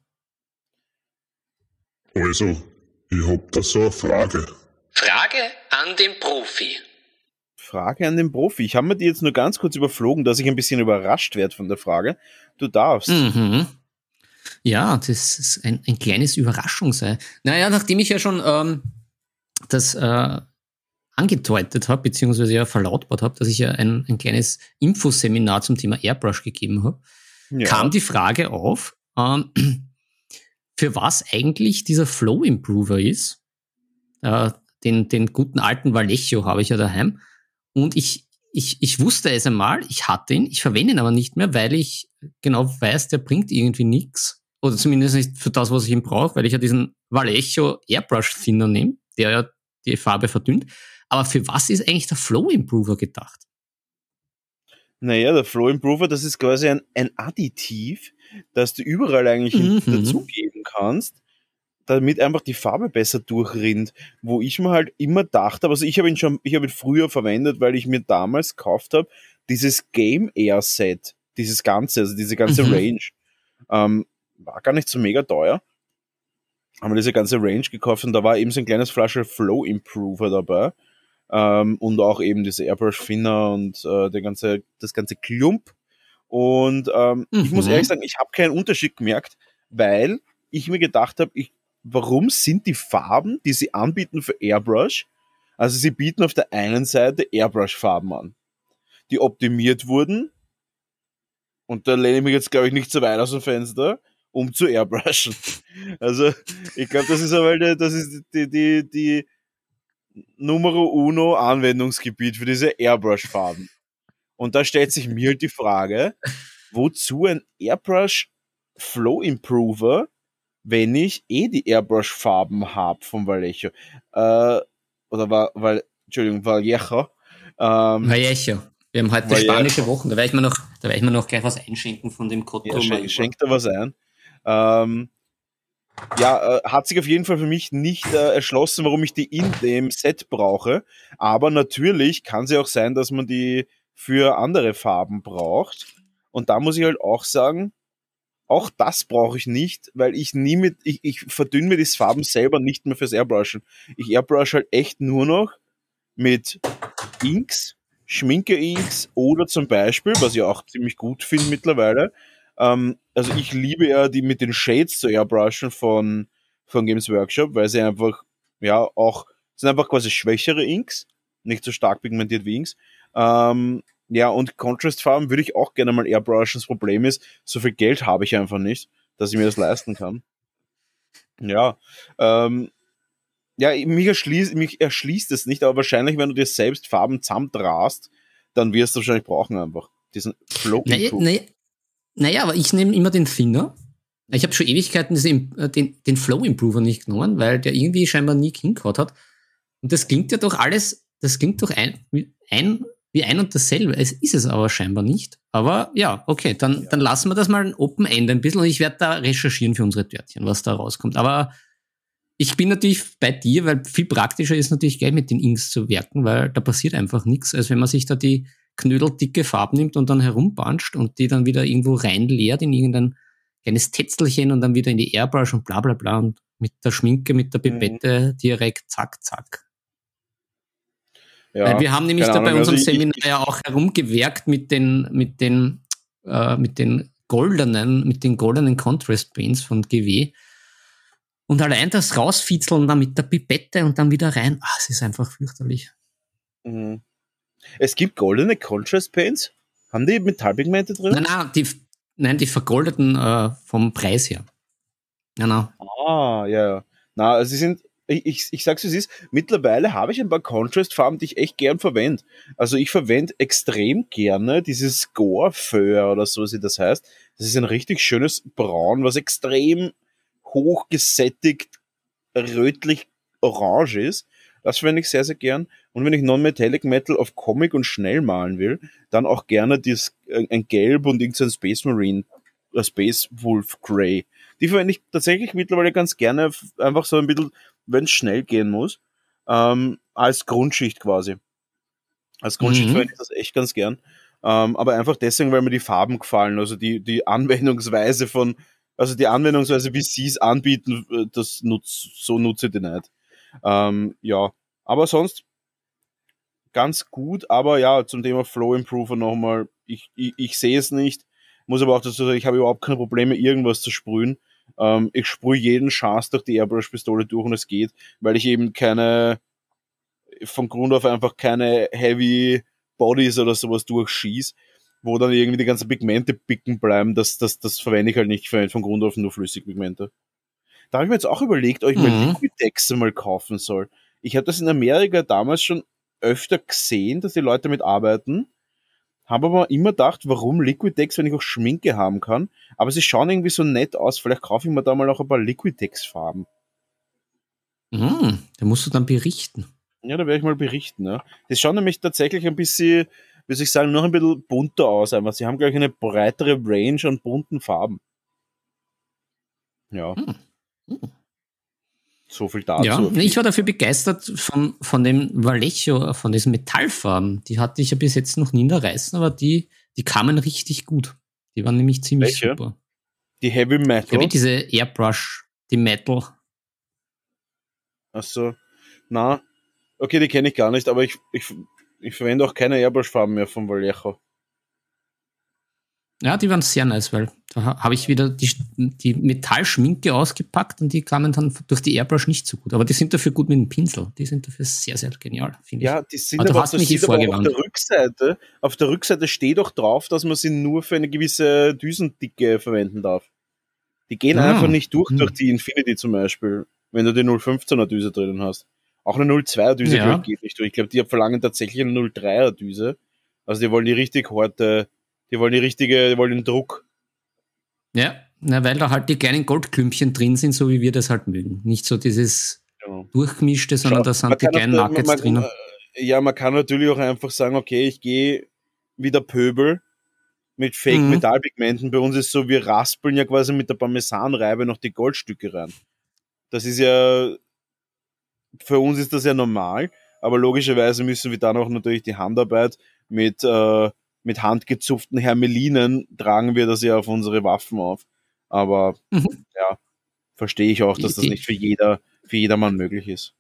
Also, ich hab da so eine Frage. Frage an den Profi. Frage an den Profi. Ich habe mir die jetzt nur ganz kurz überflogen, dass ich ein bisschen überrascht werde von der Frage. Du darfst. Mhm. Ja, das ist ein, ein kleines Überraschungsei. Naja, nachdem ich ja schon ähm, das äh, angedeutet habe, beziehungsweise ja verlautbart habe, dass ich ja ein, ein kleines Infoseminar zum Thema Airbrush gegeben habe, Ja. kam die Frage auf, ähm, für was eigentlich dieser Flow Improver ist. Äh, den, den guten alten Vallejo habe ich ja daheim. Und ich, ich, ich wusste es einmal, ich hatte ihn, ich verwende ihn aber nicht mehr, weil ich genau weiß, der bringt irgendwie nichts. Oder zumindest nicht für das, was ich ihn brauche, weil ich ja diesen Vallejo Airbrush Thinner nehme, der ja die Farbe verdünnt. Aber für was ist eigentlich der Flow Improver gedacht? Naja, der Flow Improver, das ist quasi ein, ein Additiv, das du überall eigentlich Mhm. dazugeben kannst, damit einfach die Farbe besser durchrinnt. Wo ich mir halt immer dachte, also ich habe ihn schon, ich habe ihn früher verwendet, weil ich mir damals gekauft habe, dieses Game Air Set, dieses ganze, also diese ganze Mhm. Range, ähm, war gar nicht so mega teuer. Haben wir diese ganze Range gekauft und da war eben so ein kleines Flasche Flow Improver dabei. Ähm, und auch eben diese Airbrush Finner und äh, der ganze, das ganze Klump. Und ähm, ich muss Mhm. ehrlich sagen, ich habe keinen Unterschied gemerkt, weil ich mir gedacht habe, warum sind die Farben, die sie anbieten für Airbrush, also sie bieten auf der einen Seite Airbrush-Farben an, die optimiert wurden, und da lehne ich mich jetzt, glaube ich, nicht so weit aus dem Fenster, um zu airbrushen. Also, ich glaube, das ist aber, das ist die, die, die Numero uno Anwendungsgebiet für diese Airbrush-Farben. Und da stellt sich mir halt die Frage, wozu ein Airbrush Flow Improver, wenn ich eh die Airbrush-Farben habe vom Vallejo? Äh, oder war, weil, Entschuldigung, Vallejo. Ähm, Vallejo. Wir haben heute Vallejo. spanische Wochen. Da werde ich mir noch, da werde ich mir noch gleich was einschenken von dem Cotto. Ja, schen schenkt da was ein. Ähm, ja, äh, hat sich auf jeden Fall für mich nicht äh, erschlossen, warum ich die in dem Set brauche. Aber natürlich kann es ja auch sein, dass man die für andere Farben braucht. Und da muss ich halt auch sagen, auch das brauche ich nicht, weil ich nie mit, ich, ich verdünne mir die Farben selber nicht mehr fürs Airbrushen. Ich airbrush halt echt nur noch mit Inks, Schminke-Inks oder zum Beispiel, was ich auch ziemlich gut finde mittlerweile, ähm, also ich liebe ja die mit den Shades zu airbrushen von, von Games Workshop, weil sie einfach, ja, auch, sind einfach quasi schwächere Inks, nicht so stark pigmentiert wie Inks. Ähm, ja, und Contrast-Farben würde ich auch gerne mal airbrushen. Das Problem ist, so viel Geld habe ich einfach nicht, dass ich mir das leisten kann. Ja, ähm, ja, mich erschließt, mich erschließt es nicht, aber wahrscheinlich, wenn du dir selbst Farben zusammendrast, dann wirst du wahrscheinlich brauchen einfach diesen Flow. Naja, naja, naja, aber ich nehme immer den Thinner. Ich habe schon Ewigkeiten diesen, äh, den, den Flow Improver nicht genommen, weil der irgendwie scheinbar nie hingehauen hat. Und das klingt ja doch alles, das klingt doch ein, wie ein, wie ein und dasselbe. Es ist es aber scheinbar nicht. Aber ja, okay, dann, dann lassen wir das mal ein Open End ein bisschen und ich werde da recherchieren für unsere Törtchen, was da rauskommt. Aber ich bin natürlich bei dir, weil viel praktischer ist natürlich gleich mit den Inks zu werken, weil da passiert einfach nichts, als wenn man sich da die knödeldicke Farbe nimmt und dann herumbanscht und die dann wieder irgendwo reinleert in irgendein kleines Tetzelchen und dann wieder in die Airbrush und bla bla bla und mit der Schminke, mit der Pipette direkt zack, zack. ja, Weil wir haben nämlich da bei Ahnung, unserem also ich- Seminar ja auch herumgewerkt mit den, mit den, äh, mit den goldenen, mit den goldenen Contrast Paints von GW. Und allein das rausfitzeln dann mit der Pipette und dann wieder rein, ah, es ist einfach fürchterlich. Mhm. Es gibt goldene Contrast Paints. Haben die Metallpigmente drin? Nein, nein, die, nein, die vergoldeten äh, vom Preis her. Nein, nein. Ah, ja, ja. Na, also sie sind, ich, ich, ich sag's wie es ist, mittlerweile habe ich ein paar Contrast-Farben, die ich echt gern verwende. Also ich verwende extrem gerne dieses Gore-Föhr oder so, wie das heißt. Das ist ein richtig schönes Braun, was extrem hoch gesättigt, rötlich orange ist. Das verwende ich sehr, sehr gern. Und wenn ich Non-Metallic Metal auf Comic und schnell malen will, dann auch gerne dieses, äh, ein Gelb und irgendein Space Marine, äh, Space Wolf Grey. Die verwende ich tatsächlich mittlerweile ganz gerne, einfach so ein bisschen, wenn es schnell gehen muss, ähm, als Grundschicht quasi. Als Grundstück Mhm. verwende ich das echt ganz gern. Ähm, aber einfach deswegen, weil mir die Farben gefallen. Also die, die Anwendungsweise von, also die Anwendungsweise, wie sie es anbieten, äh, das nutzt, so nutze ich die nicht. Ähm, ja, aber sonst ganz gut. Aber ja, zum Thema Flow Improver nochmal, ich, ich, ich sehe es nicht. Muss aber auch dazu sagen, ich habe überhaupt keine Probleme, irgendwas zu sprühen. Ähm, ich sprühe jeden Schatz durch die Airbrush-Pistole durch und es geht, weil ich eben keine, von Grund auf einfach keine Heavy Bodies oder sowas durchschieß, wo dann irgendwie die ganzen Pigmente bicken bleiben. Das, das, das verwende ich halt nicht. Ich verwende von Grund auf nur Flüssigpigmente. Da habe ich mir jetzt auch überlegt, ob ich mir Mhm. Liquidex mal kaufen soll. Ich habe das in Amerika damals schon öfter gesehen, dass die Leute damit arbeiten. Habe aber immer gedacht, warum Liquidex, wenn ich auch Schminke haben kann. Aber sie schauen irgendwie so nett aus. Vielleicht kaufe ich mir da mal auch ein paar Liquidex-Farben. Mhm. Da musst du dann berichten. Ja, da werde ich mal berichten. Ja. Das schaut nämlich tatsächlich ein bisschen, soll ich sagen, noch ein bisschen bunter aus. Einfach. Sie haben gleich eine breitere Range an bunten Farben. Ja. Hm. Hm. So viel dazu. Ja, ich war dafür begeistert von, von dem Vallejo, von diesen Metallfarben. Die hatte ich ja bis jetzt noch nie in der Reißen, aber die, die kamen richtig gut. Die waren nämlich ziemlich Welche? super. Die Heavy Metal. habe diese Airbrush, die Metal. Achso. Na, okay, die kenne ich gar nicht, aber ich, ich, ich verwende auch keine Airbrush-Farben mehr von Vallejo. Ja, die waren sehr nice, weil da ha- habe ich wieder die, die Metallschminke ausgepackt und die kamen dann durch die Airbrush nicht so gut. Aber die sind dafür gut mit dem Pinsel. Die sind dafür sehr, sehr genial, finde Ja, die sind Aber du aber, hast mich eh aber auf der Rückseite. Auf der Rückseite steht auch drauf, dass man sie nur für eine gewisse Düsendicke verwenden darf. Die gehen Ah. einfach nicht durch, Hm. durch die Infinity zum Beispiel, wenn du die 015er Düse drinnen hast. Auch eine 02er Düse Ja. glaub ich, geht nicht durch. Ich glaube, die verlangen tatsächlich eine 03er Düse. Also die wollen die richtig harte, die wollen die richtige, die wollen den Druck. Ja, na, weil da halt die kleinen Goldklümpchen drin sind, so wie wir das halt mögen. Nicht so dieses Ja. durchgemischte, sondern Schau, da sind die kleinen auch- Nuggets man- drinnen. äh, Ja, man kann natürlich auch einfach sagen, okay, ich gehe wieder Pöbel mit Fake Mhm. Bei uns ist so, wir raspeln ja quasi mit der Parmesanreibe noch die Goldstücke rein. Das ist ja, für uns ist das ja normal, aber logischerweise müssen wir dann auch natürlich die Handarbeit mit, äh, mit handgezupften Hermelinen tragen wir das ja auf unsere Waffen auf. Aber Mhm. ja, verstehe ich auch, dass Die- das nicht für jeder, für jedermann möglich ist.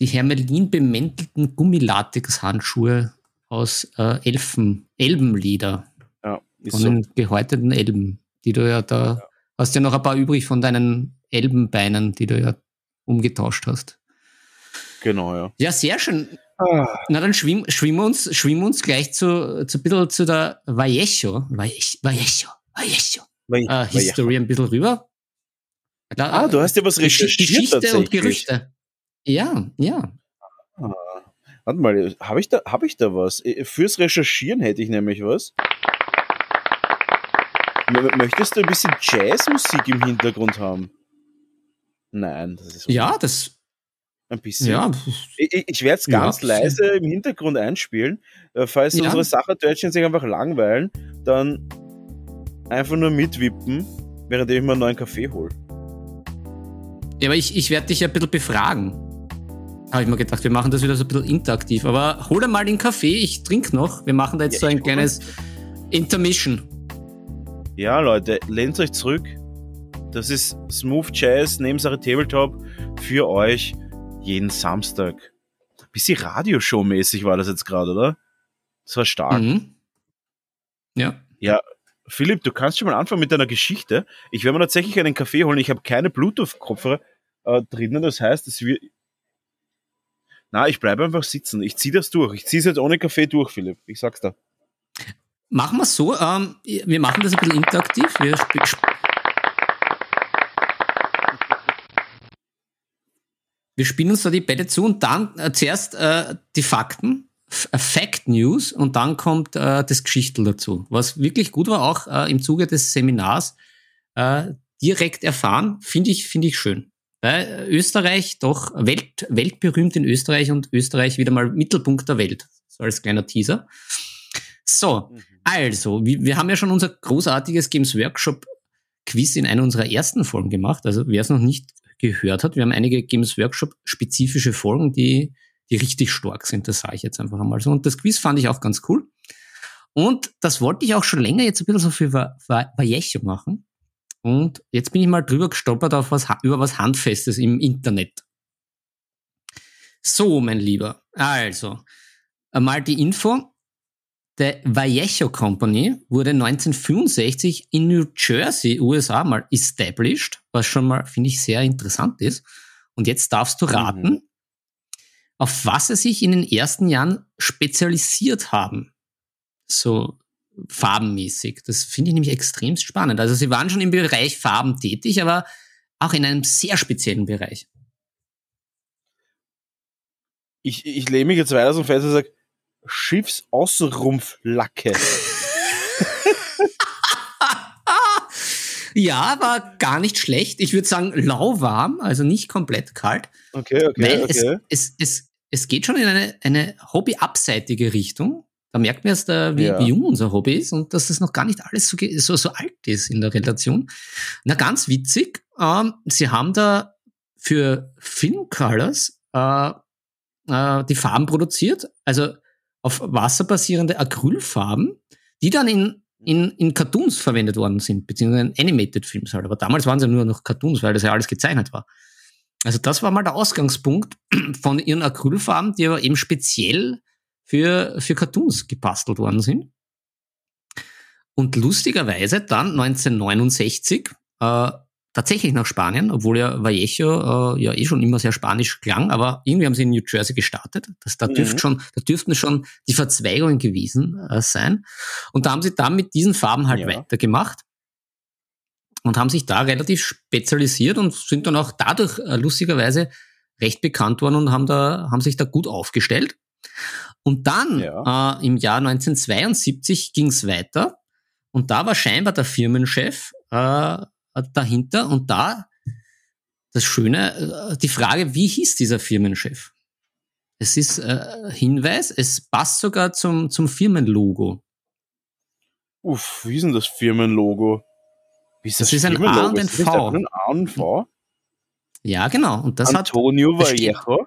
Die Hermelin bemäntelten Gummilatex-Handschuhe aus äh, Elfen, Elbenleder. Ja, ist Von so. den gehäuteten Elben, die du ja da hast ja noch ein paar übrig von deinen Elbenbeinen, die du ja umgetauscht hast. Genau, ja. Ja, sehr schön. Ah, Na, dann schwimmen schwimm wir uns, schwimmen wir uns gleich zu, zu, bisschen zu der Vallejo, Vallejo, Vallejo, Vallejo, weil, äh, History ein bisschen rüber. Da, Ah, du hast ja was recherchiert Geschichte und. Gerüchte. Ja, ja. Warte mal, habe ich, da, hab ich da was? Äh, Fürs Recherchieren hätte ich nämlich was. Möchtest du ein bisschen Jazzmusik im Hintergrund haben? Nein, das ist Ja, das, ein bisschen. ja, Ich, ich- werde es Ja, ganz leise im Hintergrund einspielen. Äh, Falls Ja. unsere Sachertörtchen sich einfach langweilen, dann einfach nur mitwippen, während ich mir einen neuen Kaffee hole. Ja, aber ich, ich werde dich ja ein bisschen befragen. Habe ich mir gedacht, wir machen das wieder so ein bisschen interaktiv. Aber hol mal den Kaffee, ich trinke noch. Wir machen da jetzt Ja, so ein kleines Intermission. Ja, Leute, lehnt euch zurück. Das ist Smooth Jazz, Nebensache Tabletop für euch jeden Samstag. Bisschen Radioshow-mäßig war das jetzt gerade, oder? Das war stark. Mhm. Ja. Philipp, du kannst schon mal anfangen mit deiner Geschichte. Ich werde mir tatsächlich einen Kaffee holen. Ich habe keine Bluetooth-Kopfhörer äh, drinnen. Das heißt, es wird. Na, ich bleibe einfach sitzen. Ich ziehe das durch. Ich ziehe es jetzt ohne Kaffee durch, Philipp. Ich sag's da. Machen wir so, ähm, wir machen das ein bisschen interaktiv. Wir, sp wir spielen uns da die Bälle zu und dann äh, zuerst äh, die Fakten, F äh, Fact News und dann kommt äh, das Geschichtel dazu. Was wirklich gut war, auch äh, im Zuge des Seminars äh, direkt erfahren, finde ich, finde ich schön. Weil Österreich doch Welt, weltberühmt in Österreich und Österreich wieder mal Mittelpunkt der Welt. So als kleiner Teaser. So, also, wir, wir haben ja schon unser großartiges Games Workshop Quiz in einer unserer ersten Folgen gemacht. Also, wer es noch nicht gehört hat, wir haben einige Games Workshop spezifische Folgen, die die richtig stark sind. Das sage ich jetzt einfach einmal so. Und das Quiz fand ich auch ganz cool. Und das wollte ich auch schon länger jetzt ein bisschen so für Vallejo machen. Und jetzt bin ich mal drüber gestolpert auf was, über was Handfestes im Internet. So, mein Lieber. Also, einmal die Info. Der Vallejo Company wurde 1965 in New Jersey, USA, mal established, was schon mal, finde ich, sehr interessant ist. Und jetzt darfst du raten, mhm. auf was sie sich in den ersten Jahren spezialisiert haben. So farbenmäßig. Das finde ich nämlich extrem spannend. Also sie waren schon im Bereich Farben tätig, aber auch in einem sehr speziellen Bereich. Ich, ich lehne mich jetzt weiter zum Fenster und sage, Schiffsaußenrumpflacke. ja, war gar nicht schlecht. Ich würde sagen lauwarm, also nicht komplett kalt. Okay, okay, weil okay. Es, es, es, es geht schon in eine, eine hobbyabseitige Richtung. Da merkt man erst, äh, wie, ja. wie jung unser Hobby ist und dass das noch gar nicht alles so, so, so alt ist in der Relation. Na, ganz witzig, ähm, sie haben da für Filmcolors äh, äh, die Farben produziert. Also auf Wasser basierende Acrylfarben, die dann in, in, in Cartoons verwendet worden sind, beziehungsweise in Animated Films halt. Aber damals waren sie nur noch Cartoons, weil das ja alles gezeichnet war. Also das war mal der Ausgangspunkt von ihren Acrylfarben, die aber eben speziell für, für Cartoons gebastelt worden sind. Und lustigerweise dann 1969 äh, tatsächlich nach Spanien, obwohl ja Vallejo äh, ja eh schon immer sehr spanisch klang, aber irgendwie haben sie in New Jersey gestartet. Das, da, dürft mhm. schon, da dürften schon die Verzweigungen gewesen äh, sein. Und da haben sie dann mit diesen Farben halt ja. weitergemacht und haben sich da relativ spezialisiert und sind dann auch dadurch äh, lustigerweise recht bekannt worden und haben da haben sich da gut aufgestellt. Und dann ja. äh, im Jahr 1972 ging es weiter und da war scheinbar der Firmenchef äh, dahinter und da das Schöne, äh, die Frage, wie hieß dieser Firmenchef? Es ist äh, Hinweis, es passt sogar zum, zum Firmenlogo. Uff, wie ist denn das Firmenlogo? Wie ist das, das ist ein A und ein V. Ein A und V? Ja, genau. Und das Antonio hat, Vallejo?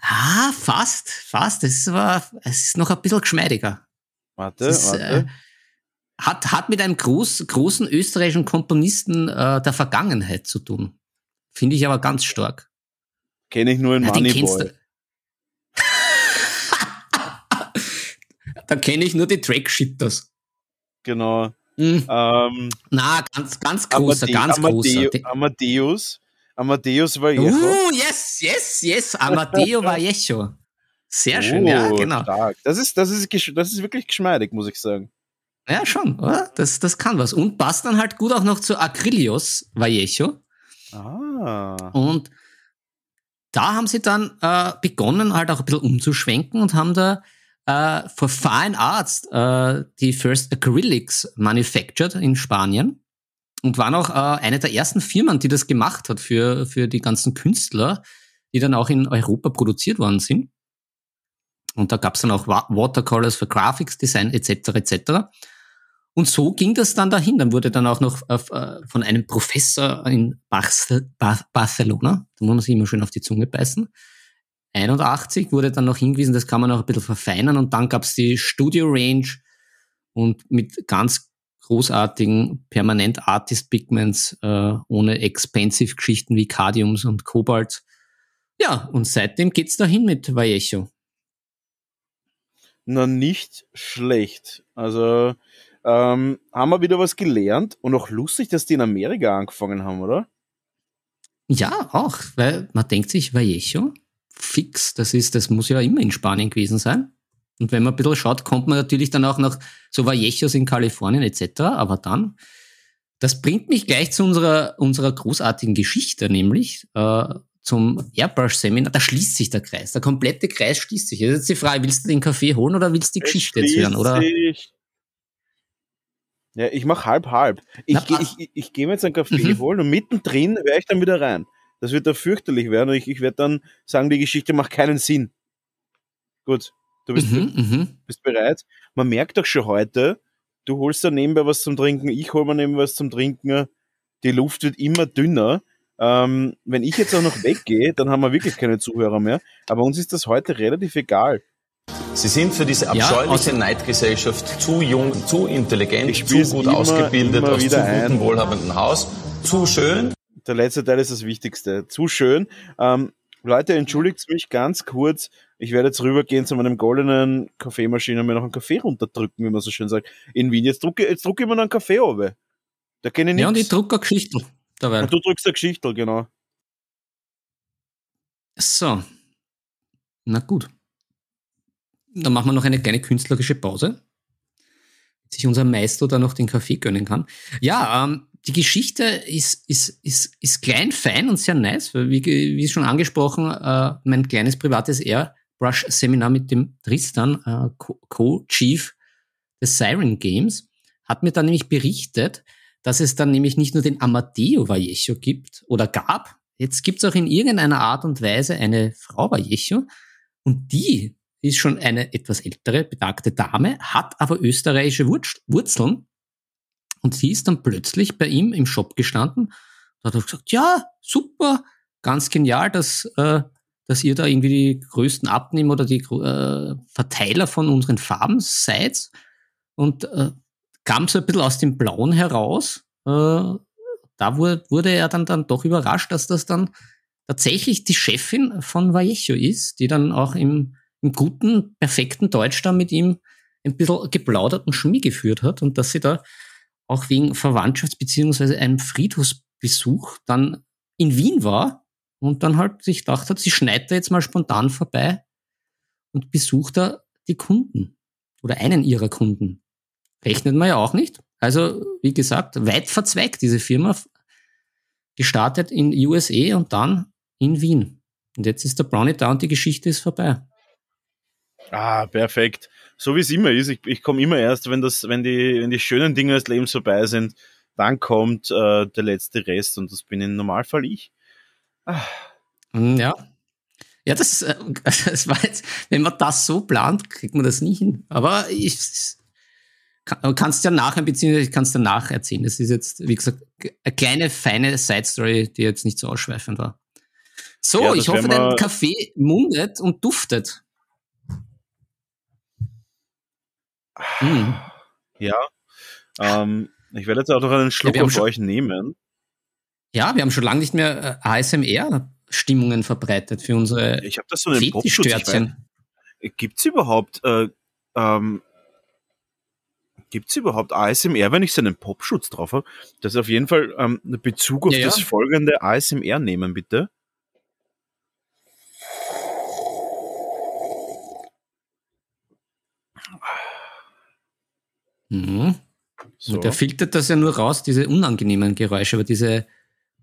Ah, fast, fast. Es war, es ist noch ein bisschen geschmeidiger. Warte, ist, warte. Äh, hat, hat mit einem groß, großen österreichischen Komponisten äh, der Vergangenheit zu tun. Finde ich aber ganz stark. Kenne ich nur in ja, Moneyboy. da kenne ich nur die Trackshitters. Genau. Mhm. Ähm, Na, ganz, ganz großer, Amade ganz Amadeo, großer. Amadeus. Amadeus Vallejo. Oh, yes, yes, yes. Amadeo Vallejo. Sehr schön, oh, ja, genau. Stark. Das ist, das, ist, das ist wirklich geschmeidig, muss ich sagen. Ja, schon, oder? Das, das kann was. Und passt dann halt gut auch noch zu Acrylios Vallejo. Ah. Und da haben sie dann äh, begonnen, halt auch ein bisschen umzuschwenken und haben da äh, for Fine Arts äh, die First Acrylics manufactured in Spanien und waren auch äh, eine der ersten Firmen, die das gemacht hat für, für die ganzen Künstler, die dann auch in Europa produziert worden sind. Und da gab es dann auch Watercolors für Graphics Design etc. etc. Und so ging das dann dahin. Dann wurde dann auch noch äh, von einem Professor in Barcelona, da muss man sich immer schön auf die Zunge beißen, 81 wurde dann noch hingewiesen, das kann man auch ein bisschen verfeinern. Und dann gab es die Studio Range und mit ganz großartigen Permanent Artist Pigments äh, ohne expensive Geschichten wie Cadiums und Kobalt. Ja, und seitdem geht's dahin mit Vallejo. Na, nicht schlecht. Also ähm, haben wir wieder was gelernt und auch lustig, dass die in Amerika angefangen haben, oder? Ja, auch, weil man denkt sich, Vallejo, fix, das ist, das muss ja immer in Spanien gewesen sein. Und wenn man ein bisschen schaut, kommt man natürlich dann auch nach so Vallejos in Kalifornien etc. Aber dann, das bringt mich gleich zu unserer, unserer großartigen Geschichte, nämlich äh, zum Airbrush-Seminar. Da schließt sich der Kreis. Der komplette Kreis schließt sich. Jetzt ist die Frage, willst du den Kaffee holen oder willst du die Geschichte jetzt hören? Oder? Sich. Ja, ich mache halb halb. Ich, Na, ich, ich, ich gehe mir jetzt einen Kaffee mhm. holen und mittendrin wäre ich dann wieder rein. Das wird da fürchterlich werden und ich, ich werde dann sagen, die Geschichte macht keinen Sinn. Gut, du bist, mhm, mhm. bist bereit. Man merkt doch schon heute, du holst da nebenbei was zum Trinken, ich hole mir nebenbei was zum Trinken, die Luft wird immer dünner Ähm, wenn ich jetzt auch noch weggehe, dann haben wir wirklich keine Zuhörer mehr. Aber uns ist das heute relativ egal. Sie sind für diese abscheuliche ja, Neidgesellschaft zu jung, zu intelligent, zu gut immer, ausgebildet, immer aus zu gutem, wohlhabenden Haus, zu schön. Der letzte Teil ist das Wichtigste. Zu schön. Ähm, Leute, entschuldigt mich ganz kurz. Ich werde jetzt rübergehen zu meinem goldenen Kaffeemaschine und mir noch einen Kaffee runterdrücken, wie man so schön sagt. In Wien. Jetzt drucke, jetzt drucke ich mir noch einen Kaffee runter. Da kenne ich nichts. Ja, und ich drucke eine Geschichte dabei. Und du drückst eine Geschichte, genau. So. Na gut. Dann machen wir noch eine kleine künstlerische Pause. Sich unser Maestro da noch den Kaffee gönnen kann. Ja, ähm, die Geschichte ist, ist, ist, ist klein, fein und sehr nice, weil wie, wie schon angesprochen, äh, mein kleines privates Airbrush-Seminar mit dem Tristan, äh, Co-Chief des Siren Games, hat mir dann nämlich berichtet, dass es dann nämlich nicht nur den Amadeo Vallejo gibt oder gab, jetzt gibt es auch in irgendeiner Art und Weise eine Frau Vallejo und die ist schon eine etwas ältere, betagte Dame, hat aber österreichische Wurzeln und die ist dann plötzlich bei ihm im Shop gestanden. Da hat gesagt, ja, super, ganz genial, dass, äh, dass ihr da irgendwie die größten Abnehmer oder die äh, Verteiler von unseren Farben seid. Und äh, kam so ein bisschen aus dem Blauen heraus. Äh, da wurde, wurde er dann, dann doch überrascht, dass das dann tatsächlich die Chefin von Vallejo ist, die dann auch im, im guten, perfekten Deutsch da mit ihm ein bisschen geplaudert und Schmied geführt hat und dass sie da auch wegen Verwandtschafts- beziehungsweise einem Friedhofsbesuch dann in Wien war und dann halt sich gedacht hat, sie schneit da jetzt mal spontan vorbei und besucht da die Kunden oder einen ihrer Kunden. Rechnet man ja auch nicht. Also, wie gesagt, weit verzweigt diese Firma, gestartet in USA und dann in Wien. Und jetzt ist der Brownie da und die Geschichte ist vorbei. Ah, perfekt so wie es immer ist, ich, ich komme immer erst, wenn das, wenn die, wenn die schönen Dinge des Lebens vorbei sind, dann kommt äh, der letzte Rest und das bin im Normalfall ich. Ah. Hm, ja. Ja, das, äh, das war jetzt, wenn man das so plant, kriegt man das nie hin. Aber ich kann, kannst ja nachher, beziehungsweise ich kann es danach erzählen. Das ist jetzt, wie gesagt, eine kleine, feine Side-Story, die jetzt nicht so ausschweifend war. So, ja, ich hoffe, dein Kaffee mundet und duftet. Mhm. Ja. Ähm, ich werde jetzt auch noch einen Schluck ja, auf euch nehmen. Ja, wir haben schon lange nicht mehr äh, ASMR-Stimmungen verbreitet für unsere Ich habe das so einen Popstörchen. Gibt es überhaupt, äh, ähm, gibt es überhaupt ASMR, wenn ich so einen Popschutz drauf habe? Das ist auf jeden Fall ähm, Bezug auf ja, das ja. folgende ASMR nehmen, bitte. Mhm. So. Und der filtert das ja nur raus, diese unangenehmen Geräusche, aber diese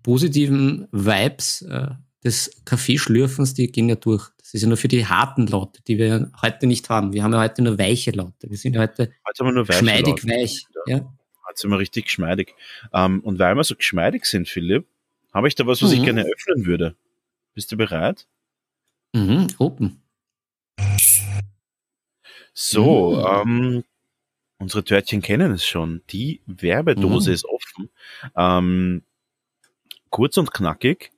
positiven Vibes äh, des Kaffeeschlürfens, die gehen ja durch. Das ist ja nur für die harten Laute, die wir heute nicht haben. Wir haben ja heute nur weiche Laute. Wir sind ja heute, heute geschmeidig Laute. weich. Ja. Heute sind wir richtig geschmeidig. Ähm, und weil wir so geschmeidig sind, Philipp, habe ich da was, was mhm. ich gerne öffnen würde. Bist du bereit? Mhm, open. So, mhm. ähm, Unsere Törtchen kennen es schon. Die Werbedose mhm. ist offen. Ähm, kurz und knackig.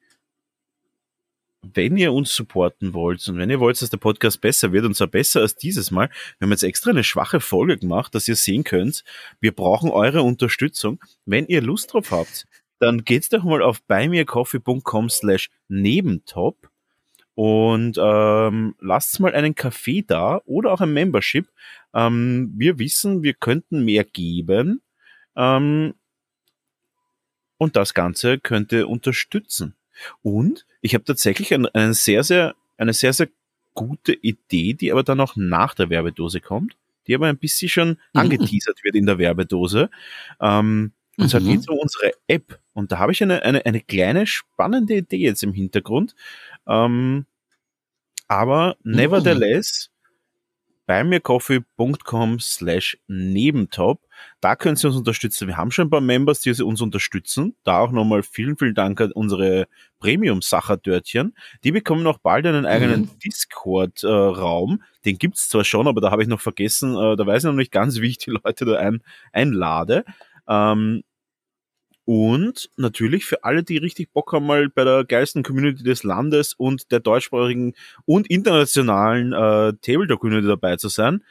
Wenn ihr uns supporten wollt und wenn ihr wollt, dass der Podcast besser wird und zwar besser als dieses Mal, wir haben jetzt extra eine schwache Folge gemacht, dass ihr sehen könnt, wir brauchen eure Unterstützung. Wenn ihr Lust drauf habt, dann geht's doch mal auf buymeacoffee.com slash nebentop und ähm, lasst mal einen Kaffee da oder auch ein Membership. Ähm, wir wissen, wir könnten mehr geben ähm, und das Ganze könnte unterstützen. Und ich habe tatsächlich ein, ein sehr, sehr, eine sehr, sehr gute Idee, die aber dann auch nach der Werbedose kommt, die aber ein bisschen schon angeteasert wird in der Werbedose. Ähm, und zwar mhm. geht es um unsere App. Und da habe ich eine, eine, eine kleine spannende Idee jetzt im Hintergrund. Ähm, aber mhm. nevertheless, bei mircoffee.com slash nebentop. Da können Sie uns unterstützen. Wir haben schon ein paar Members, die uns unterstützen. Da auch nochmal vielen, vielen Dank an unsere Premium-Sacher-Dörtchen. Die bekommen auch bald einen eigenen mhm. Discord-Raum. Den gibt's zwar schon, aber da habe ich noch vergessen, äh, da weiß ich noch nicht ganz, wie ich die Leute da ein, einlade. Ähm, Und natürlich für alle, die richtig Bock haben, mal bei der geilsten Community des Landes und der deutschsprachigen und internationalen äh, Tabletop-Community dabei zu sein,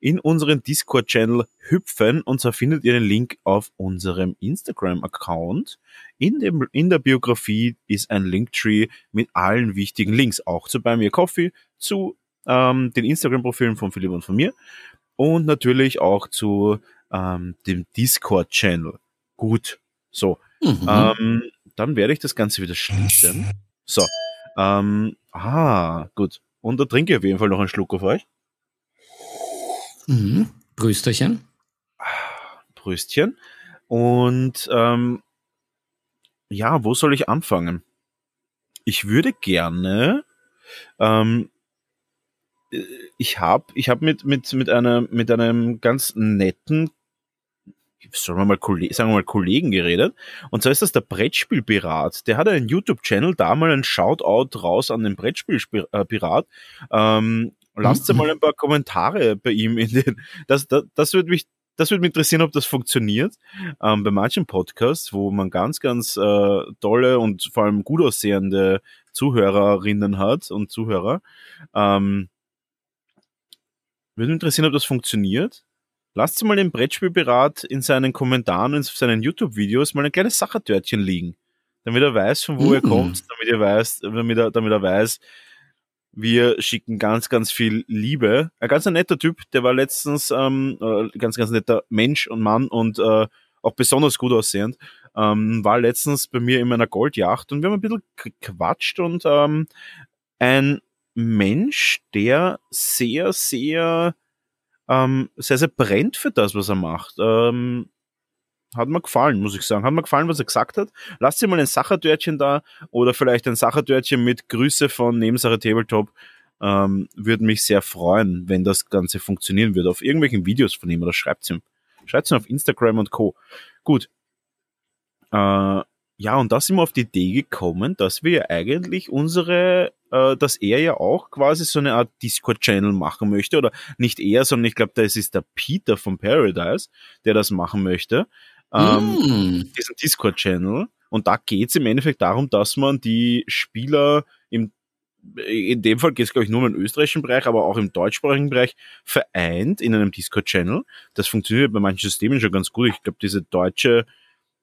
in unseren Discord-Channel hüpfen und zwar findet ihr den Link auf unserem Instagram-Account. In, dem, in der Biografie ist ein Linktree mit allen wichtigen Links, auch zu Buy Me Coffee, zu ähm, den Instagram-Profilen von Philipp und von mir und natürlich auch zu ähm, dem Discord-Channel. Gut, so. Mhm. Ähm, dann werde ich das Ganze wieder schließen. So. Ähm, ah, gut. Und da trinke ich auf jeden Fall noch einen Schluck auf euch. Mhm. Brüsterchen. Brüstchen. Und ähm, ja, wo soll ich anfangen? Ich würde gerne, ähm, ich habe ich hab mit, mit, mit, einer, mit einem ganz netten, sagen wir, mal, sagen wir mal Kollegen geredet. Und zwar ist das der Brettspielpirat. Der hat einen YouTube-Channel, da mal ein Shoutout raus an den Brettspielpirat. Ähm, Lasst mhm. mal ein paar Kommentare bei ihm in den. Das, das, das würde mich, das würde mich interessieren, ob das funktioniert. Ähm, bei manchen Podcasts, wo man ganz, ganz äh, tolle und vor allem gut aussehende Zuhörerinnen hat und Zuhörer. Ähm, würde mich interessieren, ob das funktioniert. Lasst mal den Brettspielberat in seinen Kommentaren, in seinen YouTube-Videos mal ein kleines Sachertörtchen liegen. Damit er weiß, von wo mm. er kommt, damit er weiß, damit er, damit er weiß, wir schicken ganz, ganz viel Liebe. Ein ganz netter Typ, der war letztens ähm, äh, ganz, ganz netter Mensch und Mann und äh, auch besonders gut aussehend. Ähm, war letztens bei mir in meiner Goldjacht und wir haben ein bisschen gequatscht und ähm, ein Mensch, der sehr, sehr, ähm, sehr, sehr brennt für das, was er macht. Ähm, hat mir gefallen, muss ich sagen. Hat mir gefallen, was er gesagt hat. Lasst ihr mal ein Sachertörtchen da oder vielleicht ein Sachertörtchen mit Grüße von Nebensache Tabletop. Ähm, würde mich sehr freuen, wenn das Ganze funktionieren würde. Auf irgendwelchen Videos von ihm oder schreibt es ihm. Schreibt es ihm auf Instagram und Co. Gut. Äh, ja, und da sind wir auf die Idee gekommen, dass wir eigentlich unsere, äh, dass er ja auch quasi so eine Art Discord-Channel machen möchte, oder nicht er, sondern ich glaube, das ist der Peter von Paradise, der das machen möchte ähm, mm. diesen Discord-Channel. Und da geht es im Endeffekt darum, dass man die Spieler im in dem Fall geht es, glaube ich, nur um den österreichischen Bereich, aber auch im deutschsprachigen Bereich vereint in einem Discord-Channel. Das funktioniert bei manchen Systemen schon ganz gut. Ich glaube, diese deutsche,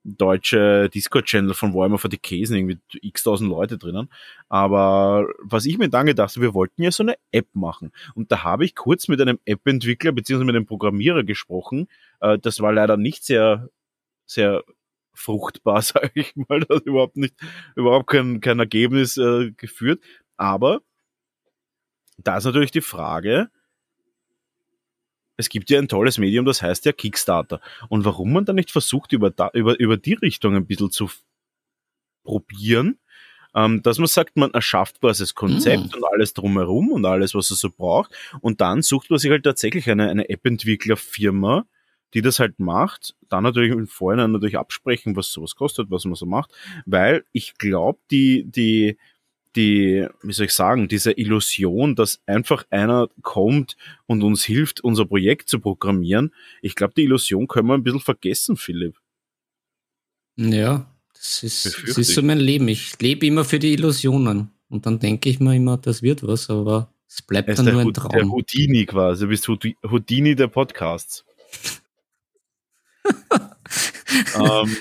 deutsche Discord-Channel von Warhammer for the Käsen, irgendwie x tausend Leute drinnen. Aber was ich mir dann gedacht habe, wir wollten ja so eine App machen. Und da habe ich kurz mit einem App-Entwickler bzw. mit einem Programmierer gesprochen. Äh, das war leider nicht sehr sehr fruchtbar, sage ich mal. Das hat überhaupt nicht, überhaupt kein, kein Ergebnis äh, geführt. Aber da ist natürlich die Frage, es gibt ja ein tolles Medium, das heißt ja Kickstarter. Und warum man da nicht versucht, über, da, über, über die Richtung ein bisschen zu probieren, ähm, dass man sagt, man erschafft quasi das Konzept mm. und alles drumherum und alles, was es so braucht. Und dann sucht man sich halt tatsächlich eine, eine App-Entwicklerfirma, die das halt macht, dann natürlich im Vorhinein natürlich absprechen, was sowas kostet, was man so macht, weil ich glaube, die, die, die, wie soll ich sagen, diese Illusion, dass einfach einer kommt und uns hilft, unser Projekt zu programmieren, ich glaube, die Illusion können wir ein bisschen vergessen, Philipp. Ja, das ist, das ist so mein Leben. Ich lebe immer für die Illusionen. Und dann denke ich mir immer, das wird was, aber es bleibt dann nur ein Traum. Der Houdini quasi. Du bist Houdini der Podcasts ähm,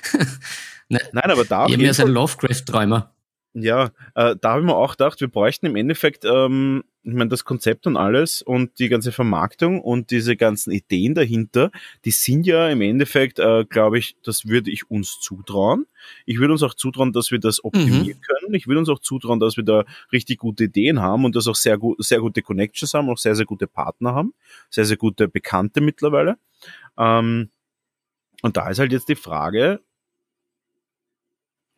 ne, nein, aber da. Eben ja ein Lovecraft-Träumer. Ja, äh, da habe ich mir auch gedacht, wir bräuchten im Endeffekt, ähm, ich meine, das Konzept und alles und die ganze Vermarktung und diese ganzen Ideen dahinter, die sind ja im Endeffekt, äh, glaube ich, das würde ich uns zutrauen. Ich würde uns auch zutrauen, dass wir das optimieren mhm. können. Ich würde uns auch zutrauen, dass wir da richtig gute Ideen haben und dass auch sehr, gut, sehr gute Connections haben, auch sehr, sehr gute Partner haben, sehr, sehr gute Bekannte mittlerweile. Ähm, und da ist halt jetzt die Frage,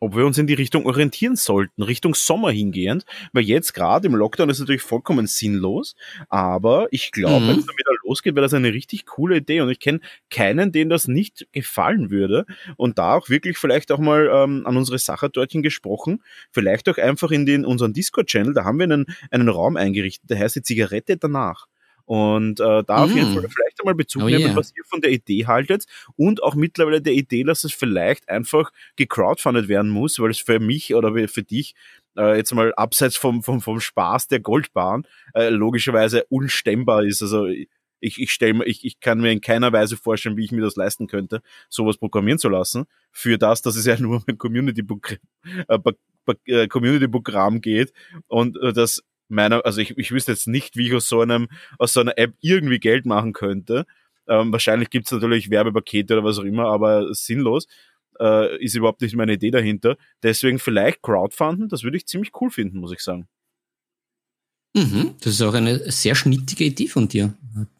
ob wir uns in die Richtung orientieren sollten, Richtung Sommer hingehend, weil jetzt gerade im Lockdown ist natürlich vollkommen sinnlos, aber ich glaube, mhm. wenn es dann wieder losgeht, wäre das eine richtig coole Idee. Und ich kenne keinen, den das nicht gefallen würde. Und da auch wirklich vielleicht auch mal ähm, an unsere Sachertörtchen gesprochen, vielleicht auch einfach in den unseren Discord-Channel, da haben wir einen, einen Raum eingerichtet, der heißt die Zigarette danach Und äh, da mm. auf jeden mm. Fall vielleicht einmal Bezug oh, nehmen, yeah. was ihr von der Idee haltet und auch mittlerweile der Idee, dass es vielleicht einfach gecrowdfundet werden muss, weil es für mich oder für dich äh, jetzt mal abseits vom, vom, vom Spaß der Goldbahn äh, logischerweise unstemmbar ist. Also ich, ich, stell, ich, ich kann mir in keiner Weise vorstellen, wie ich mir das leisten könnte, sowas programmieren zu lassen. Für das, dass es ja nur um ein Community-Programm äh, Community geht und äh, das meiner, also ich, ich wüsste jetzt nicht, wie ich aus so einem, aus so einer App irgendwie Geld machen könnte. Ähm, wahrscheinlich gibt es natürlich Werbepakete oder was auch immer, aber sinnlos. Äh, ist überhaupt nicht meine Idee dahinter. Deswegen vielleicht Crowdfunden, das würde ich ziemlich cool finden, muss ich sagen. Mhm, das ist auch eine sehr schnittige Idee von dir.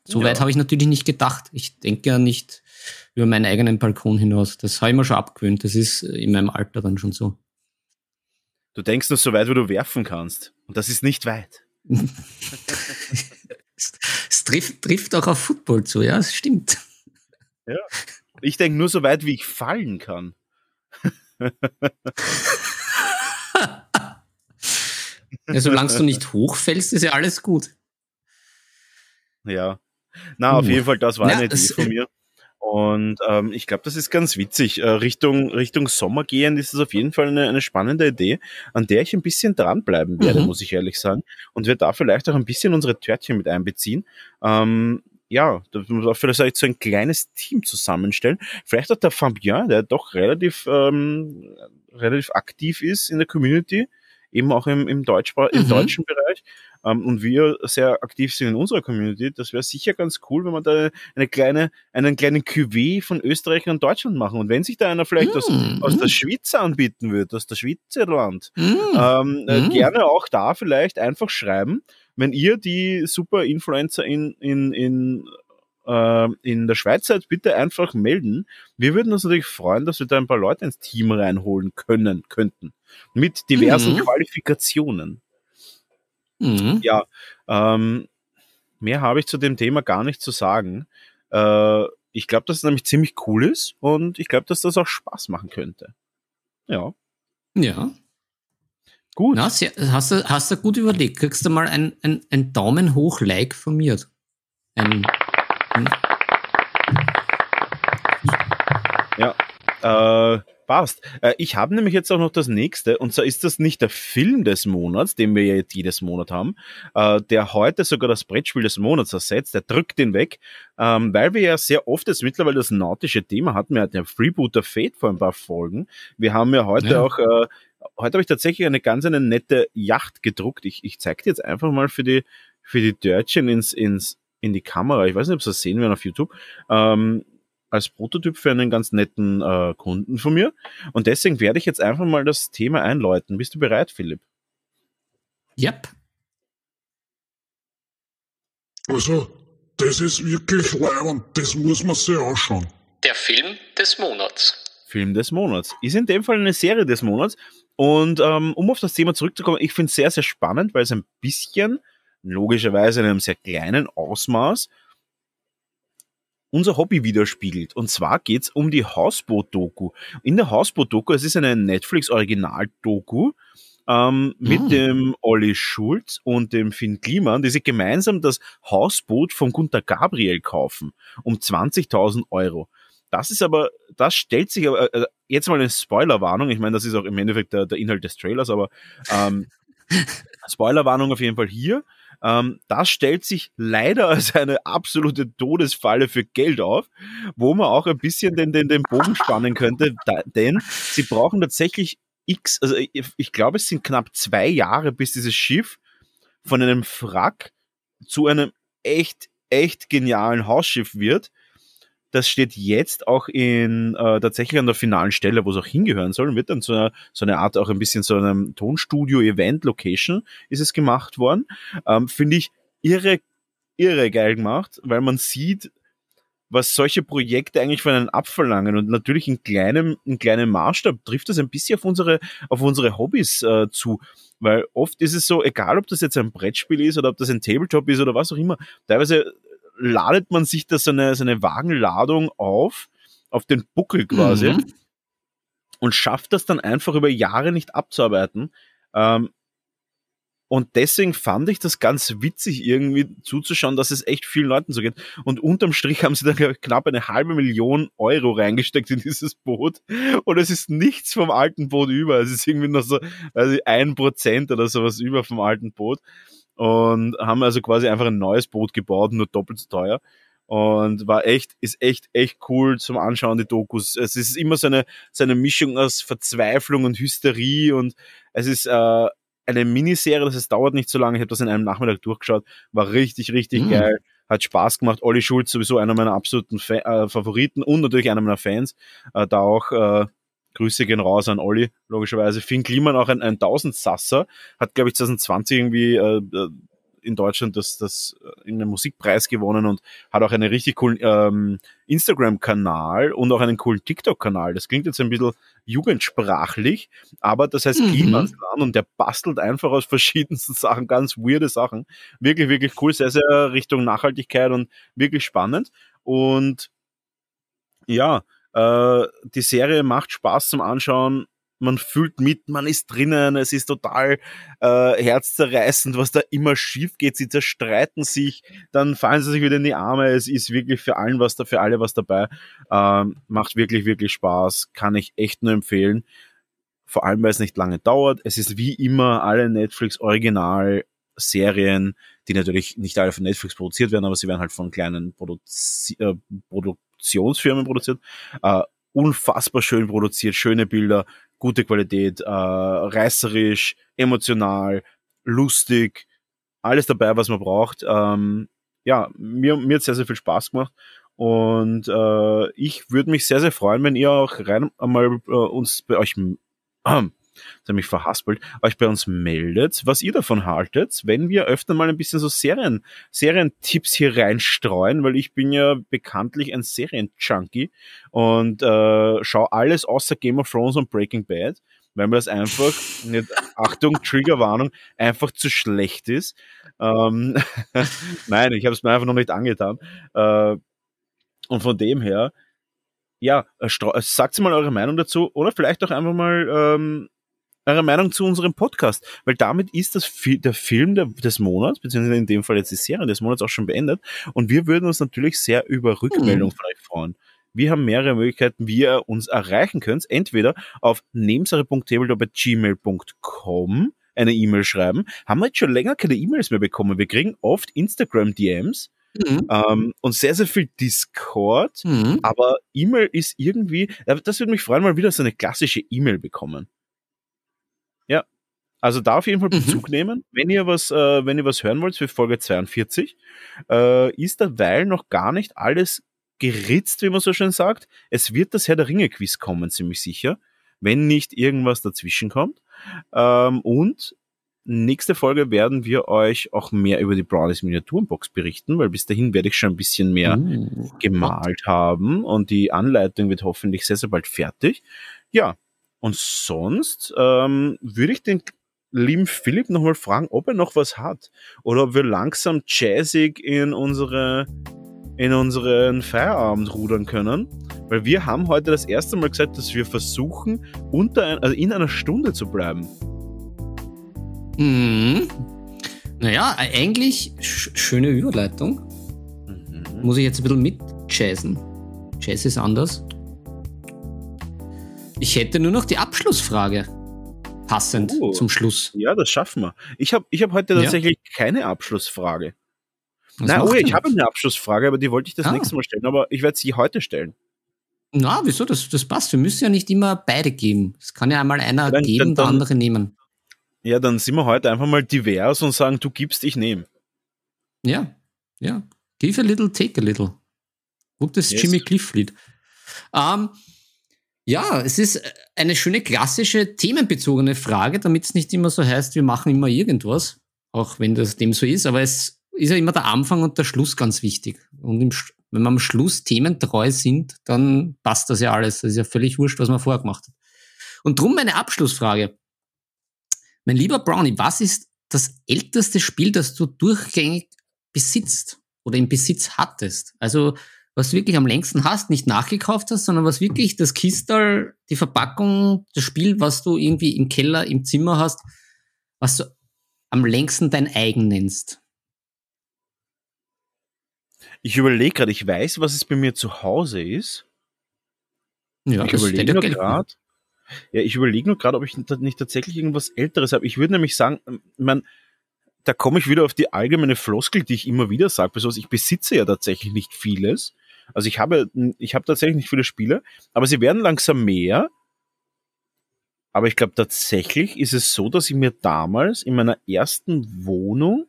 So ja. weit habe ich natürlich nicht gedacht. Ich denke ja nicht über meinen eigenen Balkon hinaus. Das habe ich mir schon abgewöhnt. Das ist in meinem Alter dann schon so. Du denkst nur so weit, wo du werfen kannst. Und das ist nicht weit. es trifft, trifft auch auf Football zu, ja, es stimmt. Ja. Ich denke nur so weit, wie ich fallen kann. ja, solange du nicht hochfällst, ist ja alles gut. Ja. Na, auf uh. jeden Fall, das war ja, eine Idee von mir. Und ähm, ich glaube, das ist ganz witzig. Äh, Richtung, Richtung Sommer gehend ist es auf jeden Fall eine, eine spannende Idee, an der ich ein bisschen dranbleiben werde, mhm. muss ich ehrlich sagen. Und wir da vielleicht auch ein bisschen unsere Törtchen mit einbeziehen. Ähm, ja, da muss auch vielleicht so ein kleines Team zusammenstellen. Vielleicht auch der Fabien, der doch relativ, ähm, relativ aktiv ist in der Community, eben auch im, im, Deutschsprach im mhm. deutschen Bereich ähm, und wir sehr aktiv sind in unserer Community, das wäre sicher ganz cool, wenn wir da eine kleine, einen kleinen Cuvée von Österreich und Deutschland machen. Und wenn sich da einer vielleicht mm, aus, aus der Schweiz anbieten würde, aus der Schweizerland, mm, ähm, äh, mm. gerne auch da vielleicht einfach schreiben, wenn ihr die super Influencer in, in, in in der Schweiz seid, bitte einfach melden. Wir würden uns natürlich freuen, dass wir da ein paar Leute ins Team reinholen können, könnten. Mit diversen mhm. Qualifikationen. Mhm. Ja, ähm, mehr habe ich zu dem Thema gar nicht zu sagen. Äh, ich glaube, dass es nämlich ziemlich cool ist und ich glaube, dass das auch Spaß machen könnte. Ja. Ja. Gut. Na, hast, du, hast du gut überlegt. Kriegst du mal ein, ein, ein Daumen hoch Like von mir? Ein ja. Äh, Passt. Äh, ich habe nämlich jetzt auch noch das nächste, und zwar ist das nicht der Film des Monats, den wir ja jetzt jedes Monat haben, äh, der heute sogar das Brettspiel des Monats ersetzt, der drückt den weg, ähm, weil wir ja sehr oft jetzt mittlerweile das nautische Thema hatten. Wir hatten ja Freebooter Fate vor ein paar Folgen. Wir haben ja heute ja. auch, äh, heute habe ich tatsächlich eine ganz eine nette Yacht gedruckt. Ich, ich zeige dir jetzt einfach mal für die, für die Dörtchen ins, ins, in die Kamera. Ich weiß nicht, ob Sie das sehen werden auf YouTube. Ähm, als Prototyp für einen ganz netten äh, Kunden von mir. Und deswegen werde ich jetzt einfach mal das Thema einläuten. Bist du bereit, Philipp? Yep. Also, das ist wirklich leibend. Das muss man sich anschauen. Der Film des Monats. Film des Monats. Ist in dem Fall eine Serie des Monats. Und ähm, um auf das Thema zurückzukommen, ich finde es sehr, sehr spannend, weil es ein bisschen, logischerweise in einem sehr kleinen Ausmaß, unser Hobby widerspiegelt. Und zwar geht's um die Hausboot-Doku. In der Hausboot-Doku, es ist eine Netflix-Original-Doku, ähm, mit mm. dem Olli Schulz und dem Finn Kliman, die sich gemeinsam das Hausboot von Gunter Gabriel kaufen. Um 20.000 Euro. Das ist aber, das stellt sich aber, äh, jetzt mal eine Spoilerwarnung. Ich meine, das ist auch im Endeffekt der, der Inhalt des Trailers, aber ähm, Spoilerwarnung auf jeden Fall hier. Ähm, das stellt sich leider als eine absolute Todesfalle für Geld auf, wo man auch ein bisschen den, den, den Bogen spannen könnte, da, denn sie brauchen tatsächlich X, also ich, ich glaube, es sind knapp zwei Jahre, bis dieses Schiff von einem Frack zu einem echt, echt genialen Hausschiff wird das steht jetzt auch in äh, tatsächlich an der finalen Stelle, wo es auch hingehören soll, und wird dann zu einer, so eine Art auch ein bisschen so einem Tonstudio-Event-Location ist es gemacht worden. Ähm, Finde ich irre, irre geil gemacht, weil man sieht, was solche Projekte eigentlich von einem abverlangen. Und natürlich in kleinem, in kleinem Maßstab trifft das ein bisschen auf unsere, auf unsere Hobbys äh, zu. Weil oft ist es so, egal ob das jetzt ein Brettspiel ist oder ob das ein Tabletop ist oder was auch immer, teilweise ladet man sich da so eine, so eine Wagenladung auf, auf den Buckel quasi, mhm. und schafft das dann einfach über Jahre nicht abzuarbeiten. Ähm, Und deswegen fand ich das ganz witzig, irgendwie zuzuschauen, dass es echt vielen Leuten so geht. Und unterm Strich haben sie dann ich, knapp eine halbe Million Euro reingesteckt in dieses Boot. Und es ist nichts vom alten Boot über. Es ist irgendwie noch so also ein Prozent oder sowas über vom alten Boot. Und haben also quasi einfach ein neues Boot gebaut, nur doppelt so teuer und war echt, ist echt, echt cool zum Anschauen, die Dokus. Es ist immer so eine, so eine Mischung aus Verzweiflung und Hysterie und es ist äh, eine Miniserie, das heißt, dauert nicht so lange. Ich habe das in einem Nachmittag durchgeschaut, war richtig, richtig mhm. geil, hat Spaß gemacht. Olli Schulz sowieso einer meiner absoluten Fa äh, Favoriten und natürlich einer meiner Fans. Äh, da auch äh, Grüße gehen raus an Olli, logischerweise. Finn Kliman auch ein, ein Tausendsasser, hat glaube ich 2020 irgendwie äh, äh in Deutschland das, das äh, in einem Musikpreis gewonnen und hat auch einen richtig coolen ähm, Instagram-Kanal und auch einen coolen TikTok-Kanal. Das klingt jetzt ein bisschen jugendsprachlich, aber das heißt mhm. und der bastelt einfach aus verschiedensten Sachen ganz weirde Sachen. Wirklich, wirklich cool, sehr, sehr Richtung Nachhaltigkeit und wirklich spannend. Und ja, äh, die Serie macht Spaß zum Anschauen man fühlt mit, man ist drinnen, es ist total äh, herzzerreißend, was da immer schief geht. Sie zerstreiten sich, dann fallen sie sich wieder in die Arme. Es ist wirklich für allen was da, für alle was dabei. Ähm, macht wirklich, wirklich Spaß. Kann ich echt nur empfehlen. Vor allem, weil es nicht lange dauert. Es ist wie immer alle Netflix Original Serien, die natürlich nicht alle von Netflix produziert werden, aber sie werden halt von kleinen Produzi äh, Produktionsfirmen produziert. Äh, unfassbar schön produziert, schöne Bilder, gute Qualität, äh, reißerisch, emotional, lustig, alles dabei, was man braucht. Ähm, ja, mir, mir hat sehr, sehr viel Spaß gemacht. Und äh, ich würde mich sehr, sehr freuen, wenn ihr auch rein einmal äh, uns bei euch äh, hat mich verhaspelt, euch bei uns meldet, was ihr davon haltet, wenn wir öfter mal ein bisschen so Serien, Serientipps hier reinstreuen, weil ich bin ja bekanntlich ein Serienjunkie und äh, schaue alles außer Game of Thrones und Breaking Bad, weil mir das einfach, nicht, Achtung, Triggerwarnung, einfach zu schlecht ist. Ähm, Nein, ich habe es mir einfach noch nicht angetan. Äh, und von dem her, ja, äh, sagt mal eure Meinung dazu oder vielleicht auch einfach mal ähm, eure Meinung zu unserem Podcast, weil damit ist das der Film des Monats, beziehungsweise in dem Fall jetzt die Serie des Monats auch schon beendet und wir würden uns natürlich sehr über Rückmeldung mhm. von euch freuen. Wir haben mehrere Möglichkeiten, wie ihr uns erreichen könnt. Entweder auf nebensache.tabletop.gmail.com eine E-Mail schreiben. Haben wir jetzt schon länger keine E-Mails mehr bekommen. Wir kriegen oft Instagram-DMs. Mhm. Ähm, und sehr, sehr viel Discord, mhm. aber E-Mail ist irgendwie, das würde mich freuen, mal wieder so eine klassische E-Mail bekommen. Also da auf jeden Fall mhm. Bezug mhm. nehmen. Wenn ihr was, äh, wenn ihr was hören wollt für Folge 42, äh, ist derweil noch gar nicht alles geritzt, wie man so schön sagt. Es wird das Herr der Ringe Quiz kommen, ziemlich sicher, wenn nicht irgendwas dazwischen kommt. Ähm, und nächste Folge werden wir euch auch mehr über die Brownies Miniaturenbox berichten, weil bis dahin werde ich schon ein bisschen mehr uh, gemalt Gott. haben und die Anleitung wird hoffentlich sehr, sehr bald fertig. Ja, und sonst ähm, würde ich den lieben Philipp nochmal fragen, ob er noch was hat oder ob wir langsam jazzig in unsere in unseren Feierabend rudern können, weil wir haben heute das erste Mal gesagt, dass wir versuchen, unter ein, also in einer Stunde zu bleiben. Mhm. Naja, eigentlich sch schöne Überleitung. Mhm. Muss ich jetzt ein bisschen mit jazzen. Jazz ist anders. Ich hätte nur noch die Abschlussfrage. Passend oh, zum Schluss. Ja, das schaffen wir. Ich habe ich hab heute tatsächlich ja. keine Abschlussfrage. Was Nein, oh, ich habe eine Abschlussfrage, aber die wollte ich das ah. nächste Mal stellen, aber ich werde sie heute stellen. Na, wieso? Das, das passt. Wir müssen ja nicht immer beide geben. Es kann ja einmal einer dann, geben, dann, der andere nehmen. Ja, dann sind wir heute einfach mal divers und sagen, du gibst, ich nehme. Ja, ja. Give a little, take a little. Gutes yes. Jimmy Cliff-Lied. Ähm, ja, es ist eine schöne klassische themenbezogene Frage, damit es nicht immer so heißt, wir machen immer irgendwas, auch wenn das dem so ist, aber es ist ja immer der Anfang und der Schluss ganz wichtig. Und im, wenn wir am Schluss thementreu sind, dann passt das ja alles. Das ist ja völlig wurscht, was man vorher gemacht hat. Und drum meine Abschlussfrage. Mein lieber Brownie, was ist das älteste Spiel, das du durchgängig besitzt oder im Besitz hattest? Also was du wirklich am längsten hast, nicht nachgekauft hast, sondern was wirklich das Kistal, die Verpackung, das Spiel, was du irgendwie im Keller, im Zimmer hast, was du am längsten dein eigen nennst? Ich überlege gerade, ich weiß, was es bei mir zu Hause ist. Ja, ich überlege nur gerade. Ja, ich überlege nur gerade, ob ich nicht tatsächlich irgendwas Älteres habe. Ich würde nämlich sagen, man, da komme ich wieder auf die allgemeine Floskel, die ich immer wieder sage. Besonders ich besitze ja tatsächlich nicht vieles. Also ich habe, ich habe tatsächlich nicht viele Spiele, aber sie werden langsam mehr. Aber ich glaube tatsächlich ist es so, dass ich mir damals in meiner ersten Wohnung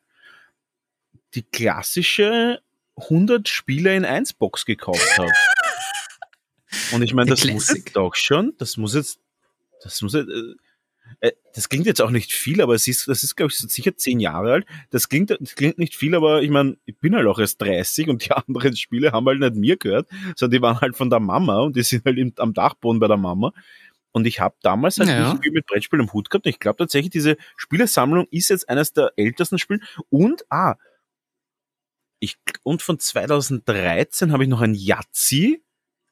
die klassische 100 Spiele in 1 Box gekauft habe. Und ich meine, das Classic. muss jetzt doch schon, das muss jetzt, das muss jetzt, äh, das klingt jetzt auch nicht viel, aber es ist, das ist, glaube ich, sicher zehn Jahre alt. Das klingt, das klingt nicht viel, aber ich meine, ich bin halt auch erst 30 und die anderen Spiele haben halt nicht mir gehört, sondern die waren halt von der Mama und die sind halt im, am Dachboden bei der Mama. Und ich habe damals halt ja. nicht viel mit Brettspielen im Hut gehabt. Und ich glaube tatsächlich, diese Spielesammlung ist jetzt eines der ältesten Spiele. Und, ah, ich, und von 2013 habe ich noch ein Yazzi.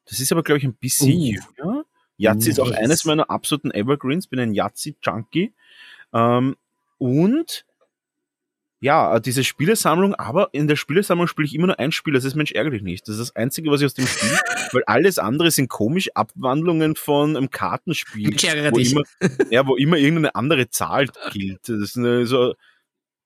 Das ist aber, glaube ich, ein bisschen uh. jünger. Yazzi ist auch eines meiner absoluten Evergreens. Bin ein Yazzi-Junkie. Ähm, und ja, diese Spielesammlung, aber in der Spielesammlung spiele ich immer nur ein Spiel, das ist Mensch ärgerlich nicht. Das ist das Einzige, was ich aus dem Spiel, weil alles andere sind komisch Abwandlungen von einem Kartenspiel, wo immer, ja, wo immer irgendeine andere Zahl gilt. Das ist eine, so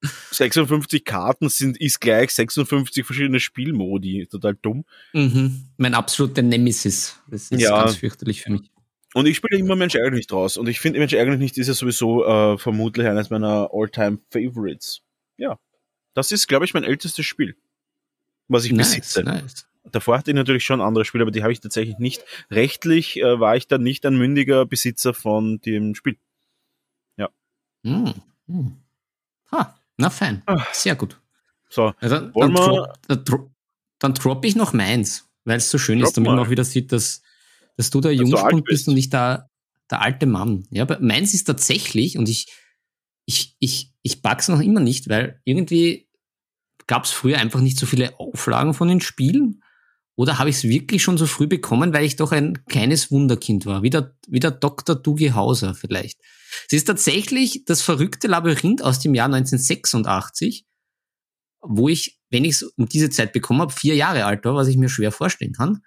56 Karten sind, ist gleich 56 verschiedene Spielmodi. Total dumm. Mhm. Mein absoluter Nemesis. Das ist ja. ganz fürchterlich für mich. Und ich spiele immer Mensch ärgerlich nicht raus. Und ich finde Mensch ärgerlich nicht ist ja sowieso äh, vermutlich eines meiner All-Time Favorites ja, das ist, glaube ich, mein ältestes Spiel, was ich nice, besitze. Nice. Davor hatte ich natürlich schon andere Spiele, aber die habe ich tatsächlich nicht. Rechtlich äh, war ich dann nicht ein mündiger Besitzer von dem Spiel. Ja. Mm, mm. Ha, na fein. Ah. Sehr gut. So, also, dann, drop, dann, dann droppe ich noch meins, weil es so schön ist, damit mal. man auch wieder sieht, dass, dass du der Jungspund bist und nicht der, der alte Mann. Ja, aber meins ist tatsächlich, und ich, ich, ich, ich pack's noch immer nicht, weil irgendwie gab es früher einfach nicht so viele Auflagen von den Spielen. Oder habe ich es wirklich schon so früh bekommen, weil ich doch ein kleines Wunderkind war, wie der, wie der Dr. Dugi Hauser vielleicht. Es ist tatsächlich das verrückte Labyrinth aus dem Jahr 1986, wo ich, wenn ich es um diese Zeit bekommen habe, vier Jahre alt war, was ich mir schwer vorstellen kann.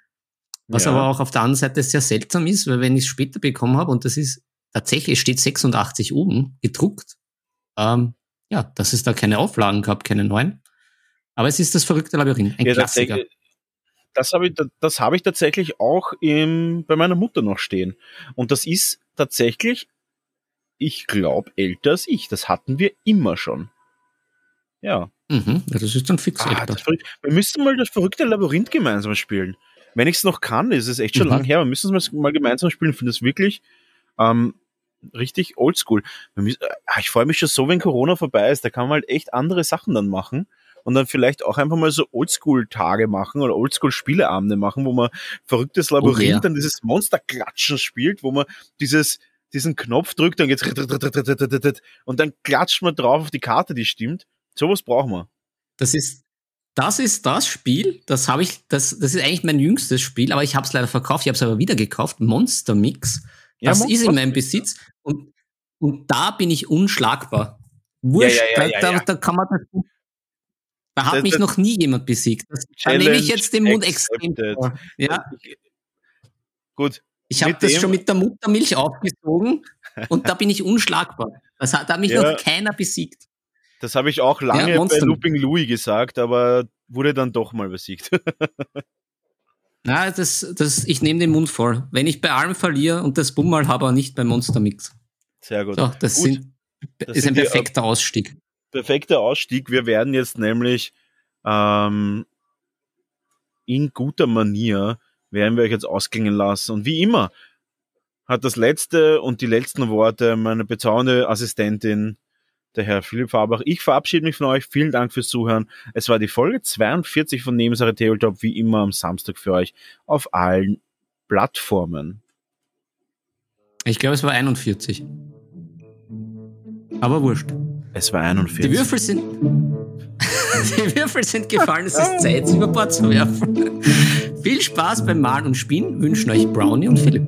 Was ja. aber auch auf der anderen Seite sehr seltsam ist, weil wenn ich es später bekommen habe, und das ist tatsächlich, steht 86 oben, gedruckt, ähm, ja, dass es da keine Auflagen gab, keine neuen. Aber es ist das verrückte Labyrinth, ein ja, Klassiker. Das habe ich, das habe ich tatsächlich auch im, bei meiner Mutter noch stehen. Und das ist tatsächlich, ich glaube, älter als ich. Das hatten wir immer schon. Ja. Mhm, ja das ist dann fix ah, älter. wir müssten mal das verrückte Labyrinth gemeinsam spielen. Wenn ich es noch kann, ist es echt schon mhm. lang her. Wir müssen es mal gemeinsam spielen. Ich finde es wirklich ähm, richtig oldschool. Ah, ich freue mich schon so, wenn Corona vorbei ist. Da kann man halt echt andere Sachen dann machen und dann vielleicht auch einfach mal so Oldschool-Tage machen oder Oldschool-Spieleabende machen, wo man verrücktes Labyrinth, oh, ja. dann dieses Monsterklatschen spielt, wo man dieses, diesen Knopf drückt, dann geht's und dann klatscht man drauf auf die Karte, die stimmt. Sowas brauchen wir. Das ist, das ist das Spiel, das habe ich, das, das ist eigentlich mein jüngstes Spiel, aber ich habe es leider verkauft, ich habe es aber wieder gekauft, Monster Mix. Das ja, ist in meinem Besitz und, und da bin ich unschlagbar. Wurscht, ja, ja, da, da, kann man das. Da hat das, mich das noch nie jemand besiegt. Das, da nehme ich jetzt den Mund extrem vor. Ja. Gut. Ich habe das schon mit der Muttermilch aufgesogen und da bin ich unschlagbar. Das hat, da hat mich noch keiner besiegt. Das habe ich auch lange bei Looping Louis gesagt, aber wurde dann doch mal besiegt. Na, das, das, ich nehme den Mund voll. Wenn ich bei allem verliere und das Bumm mal habe, nicht beim Monster Mix. Sehr gut. So, das, gut. Sind, das ist ein äh, perfekter Ausstieg. Perfekter Ausstieg. Wir werden jetzt nämlich ähm, in guter Manier werden wir euch jetzt ausklingen lassen. Und wie immer hat das letzte und die letzten Worte meine bezaubernde Assistentin der Herr Philipp Fabach. Ich verabschiede mich von euch. Vielen Dank fürs Zuhören. Es war die Folge 42 von Nebensache Tabletop, wie immer am Samstag für euch auf allen Plattformen. Ich glaube, es war 41. Aber wurscht. Es war 41. Die Würfel sind. die Würfel sind gefallen, es ist Zeit, sie über Bord zu werfen. Viel Spaß beim Malen und Spielen wünschen euch Brownie und Philipp.